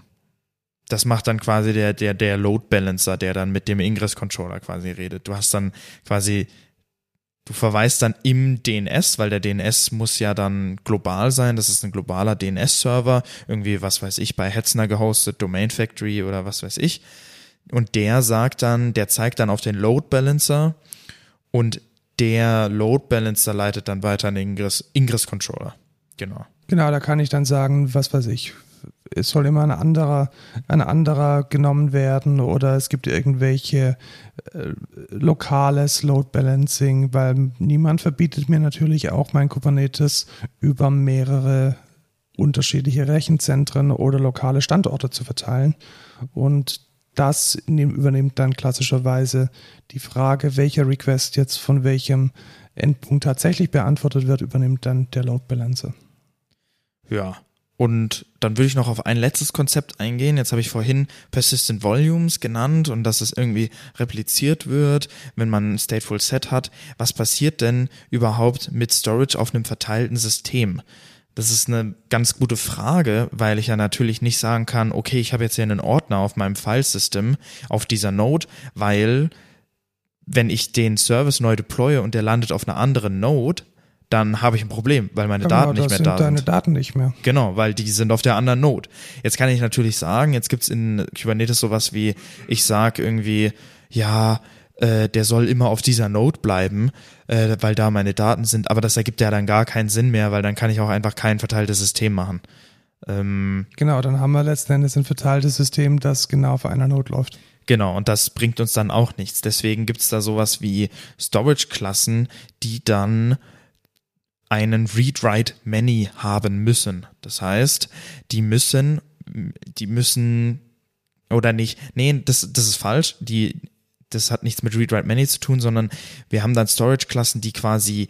Das macht dann quasi der, der, der Load Balancer, der dann mit dem Ingress Controller quasi redet. Du hast dann quasi Du verweist dann im DNS, weil der DNS muss ja dann global sein. Das ist ein globaler DNS-Server, irgendwie, was weiß ich, bei Hetzner gehostet, Domain Factory oder was weiß ich. Und der sagt dann, der zeigt dann auf den Load Balancer und der Load Balancer leitet dann weiter an den Ingress, Ingress Controller. Genau. Genau, da kann ich dann sagen, was weiß ich, es soll immer ein anderer, ein anderer genommen werden oder es gibt irgendwelche äh, lokales Load Balancing, weil niemand verbietet mir natürlich auch mein Kubernetes über mehrere unterschiedliche Rechenzentren oder lokale Standorte zu verteilen. Und das übernimmt dann klassischerweise die Frage, welcher Request jetzt von welchem Endpunkt tatsächlich beantwortet wird, übernimmt dann der Load Balancer. Ja, und dann würde ich noch auf ein letztes Konzept eingehen. Jetzt habe ich vorhin Persistent Volumes genannt und dass es irgendwie repliziert wird, wenn man ein Stateful Set hat. Was passiert denn überhaupt mit Storage auf einem verteilten System? Das ist eine ganz gute Frage, weil ich ja natürlich nicht sagen kann, okay, ich habe jetzt hier einen Ordner auf meinem Filesystem auf dieser Node, weil wenn ich den Service neu deploye und der landet auf einer anderen Node, dann habe ich ein Problem, weil meine Genau, Daten nicht mehr sind da deine sind. Daten nicht mehr. Genau, weil die sind auf der anderen Node. Jetzt kann ich natürlich sagen, jetzt gibt's in Kubernetes sowas wie, ich sag irgendwie, ja, äh, der soll immer auf dieser Node bleiben, äh, weil da meine Daten sind, aber das ergibt ja dann gar keinen Sinn mehr, weil dann kann ich auch einfach kein verteiltes System machen. Ähm, Genau, dann haben wir letzten Endes ein verteiltes System, das genau auf einer Node läuft. Genau, und das bringt uns dann auch nichts. Deswegen gibt's da sowas wie Storage-Klassen, die dann einen Read-Write-Many haben müssen. Das heißt, die müssen, die müssen, oder nicht, nee, das, das ist falsch, die, das hat nichts mit Read-Write-Many zu tun, sondern wir haben dann Storage-Klassen, die quasi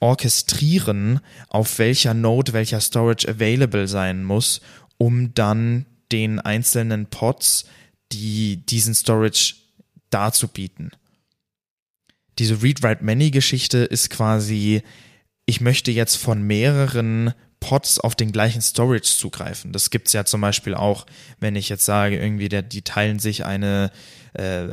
orchestrieren, auf welcher Node welcher Storage available sein muss, um dann den einzelnen Pods, die diesen Storage darzubieten. Diese Read-Write-Many-Geschichte ist quasi, ich möchte jetzt von mehreren Pods auf den gleichen Storage zugreifen. Das gibt's ja zum Beispiel auch, wenn ich jetzt sage, irgendwie, der, die teilen sich eine äh,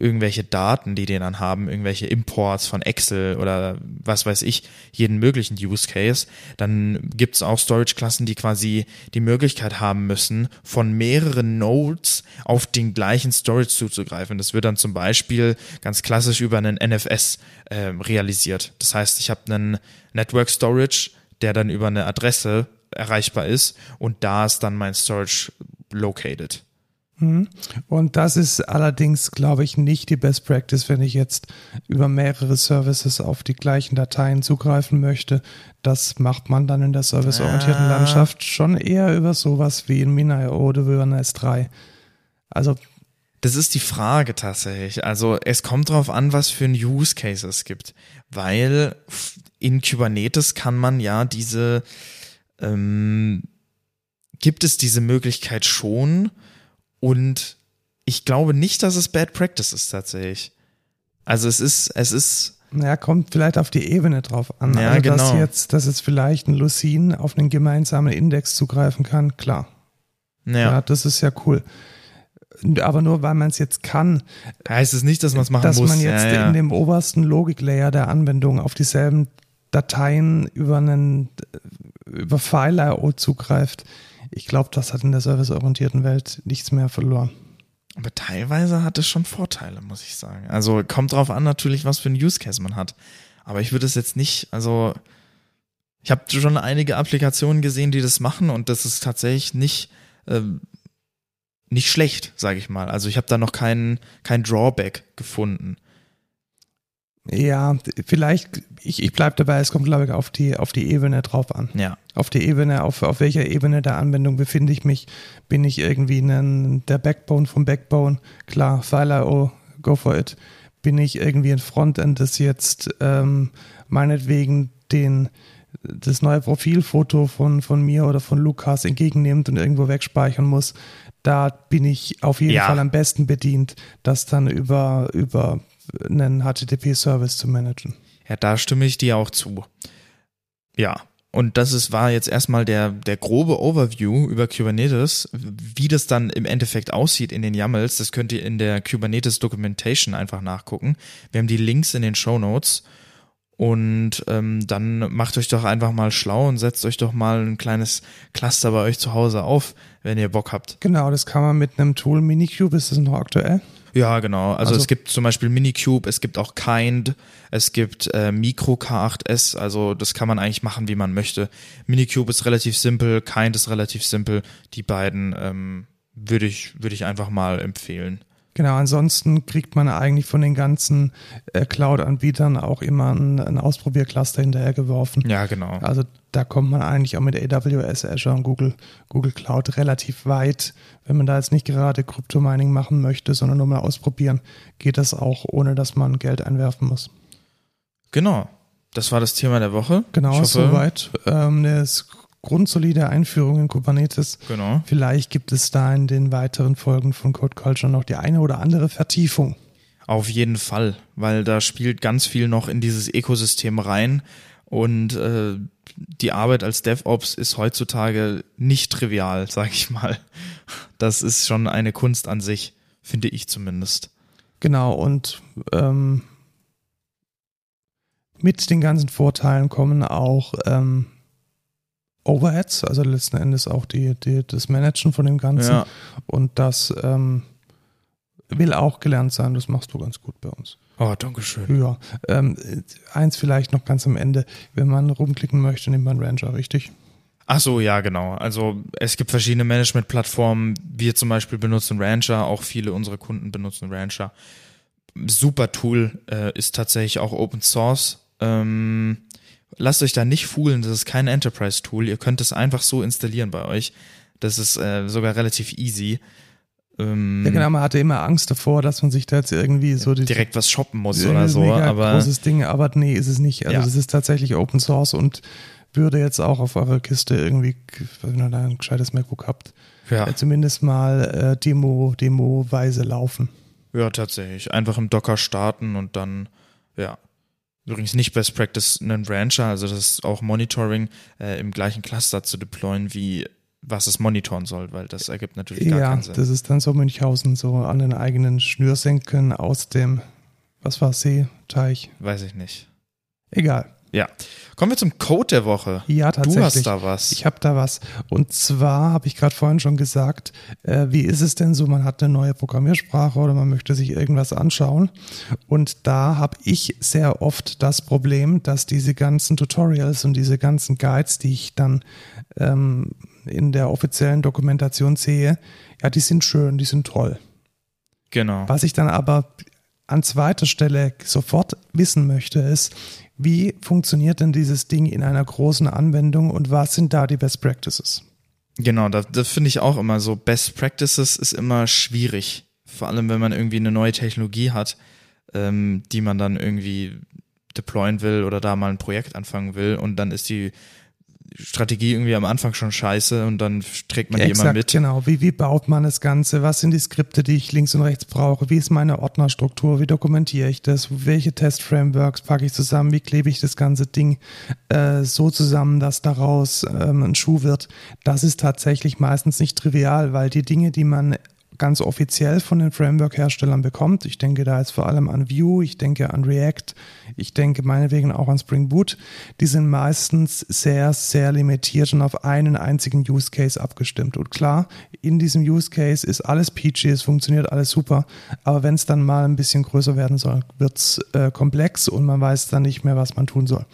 irgendwelche Daten, die die dann haben, irgendwelche Imports von Excel oder was weiß ich, jeden möglichen Use Case, dann gibt's auch Storage-Klassen, die quasi die Möglichkeit haben müssen, von mehreren Nodes auf den gleichen Storage zuzugreifen. Das wird dann zum Beispiel ganz klassisch über einen NFS äh, realisiert. Das heißt, ich habe einen Network Storage, der dann über eine Adresse erreichbar ist und da ist dann mein Storage located. Und das ist allerdings, glaube ich, nicht die Best Practice, wenn ich jetzt über mehrere Services auf die gleichen Dateien zugreifen möchte. Das macht man dann in der serviceorientierten Ah. Landschaft schon eher über sowas wie in Mina.io oder über ein S3. Also Das ist die Frage tatsächlich. Also es kommt drauf an, was für ein Use Case es gibt. Weil in Kubernetes kann man ja diese, ähm, gibt es diese Möglichkeit schon und ich glaube nicht, dass es Bad Practice ist tatsächlich. Also es ist, es ist, Ja, kommt vielleicht auf die Ebene drauf an. Ja, also, dass genau. jetzt, dass jetzt vielleicht ein Lucene auf einen gemeinsamen Index zugreifen kann, klar. Ja, naja, das ist ja cool. Aber nur weil man es jetzt kann, heißt es nicht, dass man es machen dass muss. man jetzt ja, ja. in dem obersten Logiklayer der Anwendung auf dieselben Dateien über einen über File.io zugreift. Ich glaube, das hat in der serviceorientierten Welt nichts mehr verloren. Aber teilweise hat es schon Vorteile, muss ich sagen. Also kommt drauf an natürlich, was für ein Use Case man hat. Aber ich würde es jetzt nicht, also ich habe schon einige Applikationen gesehen, die das machen und das ist tatsächlich nicht ähm, nicht schlecht, sage ich mal. Also ich habe da noch keinen kein Drawback gefunden. Ja, vielleicht, ich, ich bleibe dabei, es kommt, glaube ich, auf die, auf die Ebene drauf an. Ja, Auf die Ebene, auf, auf welcher Ebene der Anwendung befinde ich mich? Bin ich irgendwie ein, der Backbone vom Backbone? Klar, File.io, go for it. Bin ich irgendwie ein Frontend, das jetzt ähm, meinetwegen den, das neue Profilfoto von, von mir oder von Lukas entgegennimmt und irgendwo wegspeichern muss? Da bin ich auf jeden Ja. Fall am besten bedient, das dann über, über einen HTTP-Service zu managen. ja, da stimme ich dir auch zu. Ja, und das ist, war jetzt erstmal der, der grobe Overview über Kubernetes. Wie das dann im Endeffekt aussieht in den YAMLs, das könnt ihr in der Kubernetes Documentation einfach nachgucken. Wir haben die Links in den Show Notes. Und ähm, dann macht euch doch einfach mal schlau und setzt euch doch mal ein kleines Cluster bei euch zu Hause auf, wenn ihr Bock habt. Genau, das kann man mit einem Tool Minikube, ist das noch aktuell? Ja, genau. Also, Also- es gibt zum Beispiel Minikube, es gibt auch Kind, es gibt äh, Micro K8S, also das kann man eigentlich machen, wie man möchte. Minikube ist relativ simpel, Kind ist relativ simpel. Die beiden ähm, würde ich, würde ich einfach mal empfehlen. Genau, ansonsten kriegt man eigentlich von den ganzen äh, Cloud-Anbietern auch immer ein, ein Ausprobiercluster hinterhergeworfen. Ja, genau. Also da kommt man eigentlich auch mit AWS, Azure und Google, Google Cloud relativ weit. Wenn man da jetzt nicht gerade Kryptomining machen möchte, sondern nur mal ausprobieren, geht das auch, ohne dass man Geld einwerfen muss. Genau. Das war das Thema der Woche. Genau, ich hoffe, soweit. Ähm, eine grundsolide Einführung in Kubernetes. Genau. Vielleicht gibt es da in den weiteren Folgen von Code Culture noch die eine oder andere Vertiefung. Auf jeden Fall, weil da spielt ganz viel noch in dieses Ökosystem rein und äh, die Arbeit als DevOps ist heutzutage nicht trivial, [LAUGHS] sag ich mal. Das ist schon eine Kunst an sich, finde ich zumindest. Genau, und ähm, mit den ganzen Vorteilen kommen auch ähm, Overheads, also letzten Endes auch die, die, das Managen von dem Ganzen. Ja. Und das ähm, will auch gelernt sein. Das machst du ganz gut bei uns. Oh, danke schön. Ja, ähm, eins vielleicht noch ganz am Ende. Wenn man rumklicken möchte, nimmt man Ranger, richtig? Ach so, ja, genau. Also es gibt verschiedene Management-Plattformen. Wir zum Beispiel benutzen Rancher, auch viele unserer Kunden benutzen Rancher. Super Tool, äh, ist tatsächlich auch Open Source. Ähm, lasst euch da nicht foolen, das ist kein Enterprise-Tool. Ihr könnt es einfach so installieren bei euch. Das ist äh, sogar relativ easy. Ähm, Ja, genau, man hatte immer Angst davor, dass man sich da jetzt irgendwie so direkt was shoppen muss oder so, mega aber großes Ding, aber nee, ist es nicht. Also Ja. das ist tatsächlich Open Source und würde jetzt auch auf eurer Kiste irgendwie, wenn ihr da ein gescheites MacBook habt, ja, äh, zumindest mal äh, Demo, Demo-weise laufen. ja, tatsächlich. Einfach im Docker starten und dann, ja. Übrigens nicht Best Practice einen Rancher, also das ist auch Monitoring äh, im gleichen Cluster zu deployen, wie was es monitoren soll, weil das ergibt natürlich gar Ja, keinen Sinn. das ist dann so Münchhausen, so an den eigenen Schnürsenkeln aus dem, was war See, Teich, Weiß ich nicht. egal. Ja. Kommen wir zum Code der Woche. Ja, Du tatsächlich. hast da was. Ich habe da was. Und zwar habe ich gerade vorhin schon gesagt, äh, wie ist es denn so, man hat eine neue Programmiersprache oder man möchte sich irgendwas anschauen. Und da habe ich sehr oft das Problem, dass diese ganzen Tutorials und diese ganzen Guides, die ich dann ähm, in der offiziellen Dokumentation sehe, ja, die sind schön, die sind toll. genau. Was ich dann aber an zweiter Stelle sofort wissen möchte, ist, wie funktioniert denn dieses Ding in einer großen Anwendung und was sind da die Best Practices? Genau, das, das finde ich auch immer so. Best Practices ist immer schwierig. Vor allem, wenn man irgendwie eine neue Technologie hat, ähm, die man dann irgendwie deployen will oder da mal ein Projekt anfangen will und dann ist die Strategie irgendwie am Anfang schon scheiße und dann trägt man die immer mit. genau. Wie, wie baut man das Ganze? Was sind die Skripte, die ich links und rechts brauche? Wie ist meine Ordnerstruktur? Wie dokumentiere ich das? Welche Test-Frameworks packe ich zusammen? Wie klebe ich das ganze Ding äh, so zusammen, dass daraus ähm, ein Schuh wird? Das ist tatsächlich meistens nicht trivial, weil die Dinge, die man ganz offiziell von den Framework-Herstellern bekommt. Ich denke da jetzt vor allem an Vue, ich denke an React, ich denke meinetwegen auch an Spring Boot. Die sind meistens sehr, sehr limitiert und auf einen einzigen Use Case abgestimmt. Und klar, in diesem Use Case ist alles peachy, es funktioniert alles super, aber wenn es dann mal ein bisschen größer werden soll, wird's äh, komplex und man weiß dann nicht mehr, was man tun soll.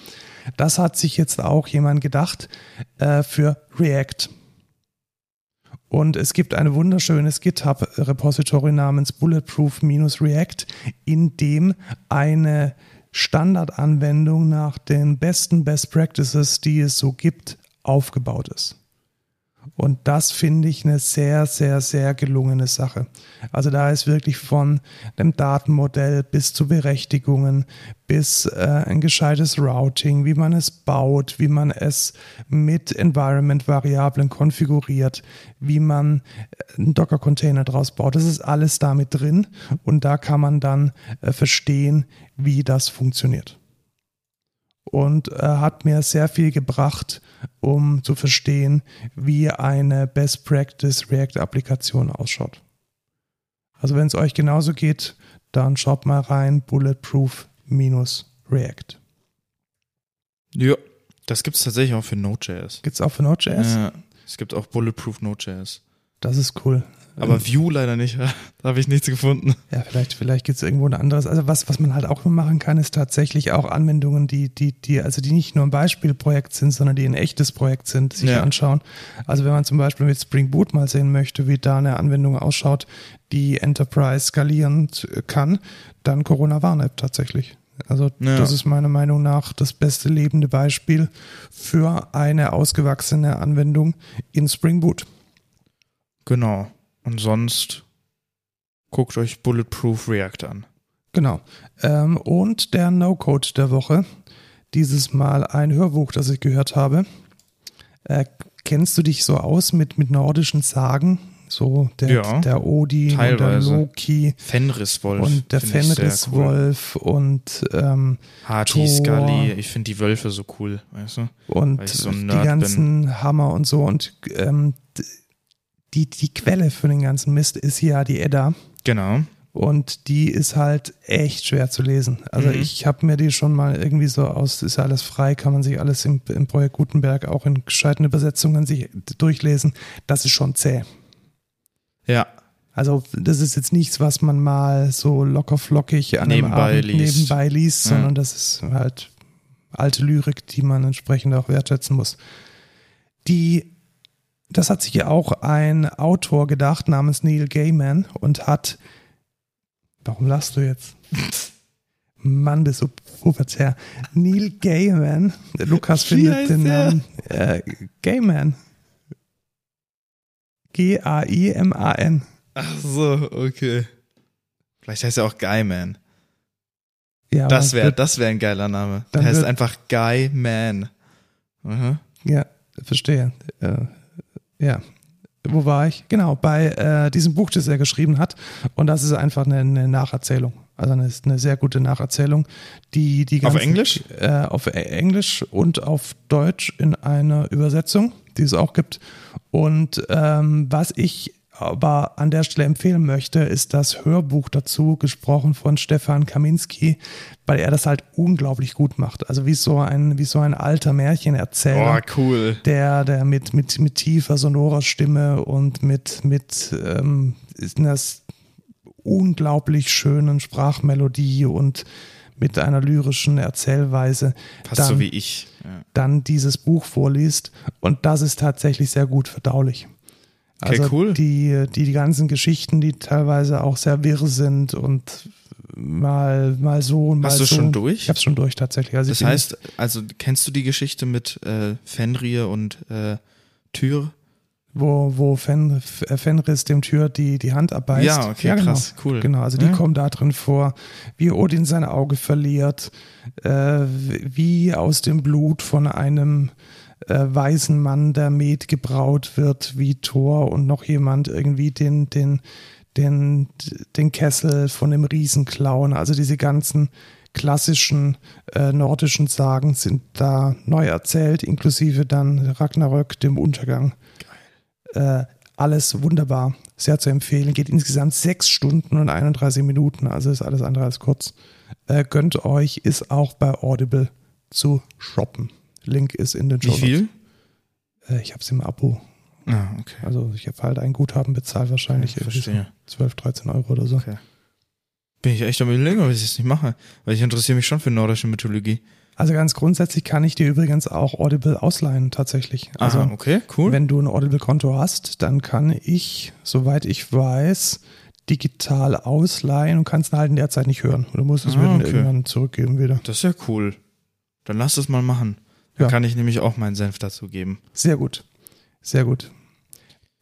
Das hat sich jetzt auch jemand gedacht äh, für React. Und es gibt ein wunderschönes GitHub-Repository namens Bulletproof-React, in dem eine Standardanwendung nach den besten Best Practices, die es so gibt, aufgebaut ist. Und das finde ich eine sehr, sehr, sehr gelungene Sache. Also da ist wirklich von dem Datenmodell bis zu Berechtigungen, bis äh, ein gescheites Routing, wie man es baut, wie man es mit Environment-Variablen konfiguriert, wie man äh, einen Docker-Container draus baut. Das ist alles damit drin und da kann man dann äh, verstehen, wie das funktioniert und äh, hat mir sehr viel gebracht, um zu verstehen, wie eine Best Practice React-Applikation ausschaut. Also wenn es euch genauso geht, dann schaut mal rein, Bulletproof-React. Ja, das gibt es tatsächlich auch für Node.js. Gibt's auch für Node.js? Ja, es gibt auch Bulletproof Node.js. Das ist cool. Aber Vue leider nicht. [LAUGHS] da habe ich nichts gefunden. Ja, vielleicht, vielleicht gibt es irgendwo ein anderes. Also was, was man halt auch nur machen kann, ist tatsächlich auch Anwendungen, die, die, die, also die nicht nur ein Beispielprojekt sind, sondern die ein echtes Projekt sind, sich Ja. anschauen. Also wenn man zum Beispiel mit Spring Boot mal sehen möchte, wie da eine Anwendung ausschaut, die Enterprise skalierend äh, kann, dann Corona Warn-App tatsächlich. Also Ja. das ist meiner Meinung nach das beste lebende Beispiel für eine ausgewachsene Anwendung in Spring Boot. Genau. Und sonst guckt euch Bulletproof React an. Genau. Ähm, und der No-Code der Woche. Dieses Mal ein Hörbuch, das ich gehört habe. Äh, kennst du dich so aus mit, mit nordischen Sagen? So der, Ja, der Odin und der teilweise. Loki Fenriswolf. und der Fenriswolf und, ähm, Hati. Scully. Ich finde die Wölfe so cool, weißt du? und so die ganzen Hammer und so. Und ähm, die, die Quelle für den ganzen Mist ist ja die Edda. Genau. Und die ist halt echt schwer zu lesen. Also Mhm. ich habe mir die schon mal irgendwie so aus, ist ja alles frei, kann man sich alles im, im Projekt Gutenberg auch in gescheiten Übersetzungen sich durchlesen. Das ist schon zäh. Ja, Also das ist jetzt nichts, was man mal so locker flockig an Nebenbei einem Abend liest. nebenbei liest, Ja. sondern das ist halt alte Lyrik, die man entsprechend auch wertschätzen muss. Die, das hat sich ja auch ein Autor gedacht namens Neil Gaiman und hat, warum lachst du jetzt? [LAUGHS] Mann, bist du pubertär. Neil Gaiman, Lukas Wie findet den? Namen, äh, Gaiman. G-A-I-M-A-N. ach so, okay. Vielleicht heißt er auch Guy Man. Ja, Das wäre das wär ein geiler Name. Der heißt einfach Guy Man. Mhm. Ja, verstehe. Äh, ja. Wo war ich? Genau, bei äh, diesem Buch, das er geschrieben hat. Und das ist einfach eine, eine Nacherzählung. Also eine, eine sehr gute Nacherzählung, die die Auf ganzen- Englisch? Äh, auf Englisch und auf Deutsch in einer Übersetzung, die es auch gibt. Und ähm, was ich aber an der Stelle empfehlen möchte, ist das Hörbuch dazu, gesprochen von Stefan Kaminski, weil er das halt unglaublich gut macht. Also wie so ein, wie so ein alter Märchenerzähler Oh, cool. der, der mit, mit, mit tiefer, sonorer Stimme und mit, mit ähm, ist einer unglaublich schönen Sprachmelodie und mit einer lyrischen Erzählweise Fast dann, so wie ich. Ja. dann dieses Buch vorliest. Und das ist tatsächlich sehr gut verdaulich. Okay, Also cool. die, die, die ganzen Geschichten, die teilweise auch sehr wirr sind und mal, mal so und mal Hast du so. schon durch? Ich hab's schon durch tatsächlich. Also Das heißt, also kennst du die Geschichte mit äh, Fenrir und äh, Tyr? wo, wo Fen, F- Fenris dem Tür die, die Hand abbeißt. Ja, okay, genau. krass, cool. Genau, also die Ja. kommen da drin vor, wie Odin sein Auge verliert, äh, wie aus dem Blut von einem äh, weisen Mann der Met gebraut wird, wie Thor und noch jemand irgendwie den, den, den, den Kessel von dem Riesen klauen. Also diese ganzen klassischen äh, nordischen Sagen sind da neu erzählt, inklusive dann Ragnarök, dem Untergang. Äh, alles wunderbar, sehr zu empfehlen. Geht insgesamt sechs Stunden und 31 Minuten, also ist alles andere als kurz. Äh, gönnt euch, ist auch bei Audible zu shoppen. Link ist in den Wie Show viel? Äh, ich habe es im Abo. Ah, okay. Also ich habe halt ein Guthaben bezahlt, wahrscheinlich Ja, so verstehe. 12, 13 Euro oder so. Okay. Bin ich echt am überlegen, ob ich das nicht mache. Weil ich interessiere mich schon für nordische Mythologie. Also ganz grundsätzlich kann ich dir übrigens auch Audible ausleihen, tatsächlich. Also Aha, okay, cool. wenn du ein Audible-Konto hast, dann kann ich, soweit ich weiß, digital ausleihen und kannst ihn halt in der Zeit nicht hören. Du musst es Ah, mir dann okay. irgendwann zurückgeben wieder. das ist ja cool. Dann lass das mal machen. Dann Ja. kann ich nämlich auch meinen Senf dazu geben. Sehr gut. Sehr gut.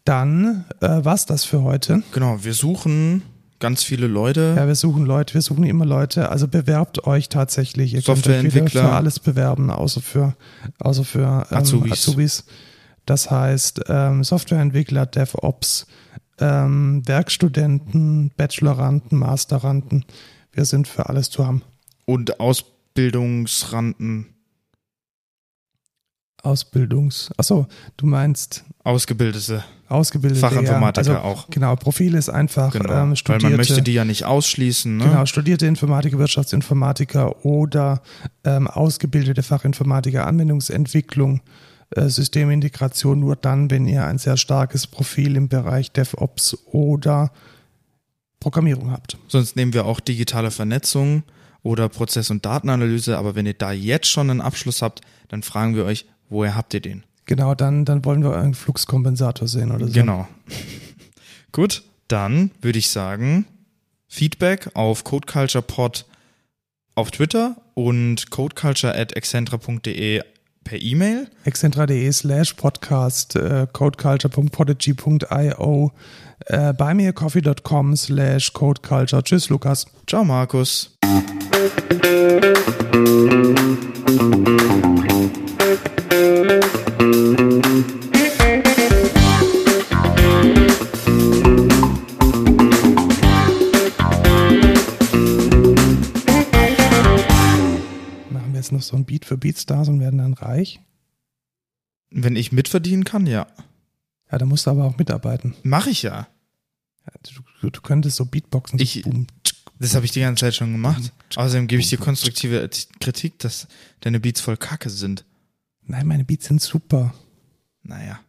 Dann äh, war's das für heute. Genau, wir suchen ganz viele Leute. Ja, wir suchen Leute, wir suchen immer Leute. Also bewerbt euch tatsächlich. Ihr Softwareentwickler. für alles bewerben, außer für, außer für ähm, Azubis. Azubis. Das heißt, ähm, Softwareentwickler, DevOps, ähm, Werkstudenten, Bacheloranden, Masteranden. Wir sind für alles zu haben. Und Ausbildungsranden, Ausbildungs. Achso, du meinst Ausgebildete, ausgebildete Fachinformatiker ja, also, auch. Genau, Profil ist einfach Genau. ähm, Weil studierte. man möchte die ja nicht ausschließen. Ne? Genau, studierte Informatiker, Wirtschaftsinformatiker oder ähm, ausgebildete Fachinformatiker, Anwendungsentwicklung, äh, Systemintegration nur dann, wenn ihr ein sehr starkes Profil im Bereich DevOps oder Programmierung habt. Sonst nehmen wir auch digitale Vernetzung oder Prozess- und Datenanalyse. Aber wenn ihr da jetzt schon einen Abschluss habt, dann fragen wir euch, woher habt ihr den? Genau, dann, dann wollen wir einen Fluxkompensator sehen oder so. Genau. [LAUGHS] Gut, dann würde ich sagen, Feedback auf codeculturepod auf Twitter und codeculture at excentra.de per E-Mail. excentra.de slash podcast, äh, codeculture.podigy.io, äh, buymeacoffee.com slash codeculture. Tschüss, Lukas. Ciao, Markus. Jetzt noch so ein Beat für Beatstars und werden dann reich? Wenn ich mitverdienen kann, ja. Ja, da musst du aber auch mitarbeiten. Mache ich ja. Du, du könntest so Beatboxen. So Ich- Das habe ich die ganze Zeit schon gemacht. Außerdem gebe ich dir konstruktive Kritik, dass deine Beats voll kacke sind. Nein, meine Beats sind super. Naja.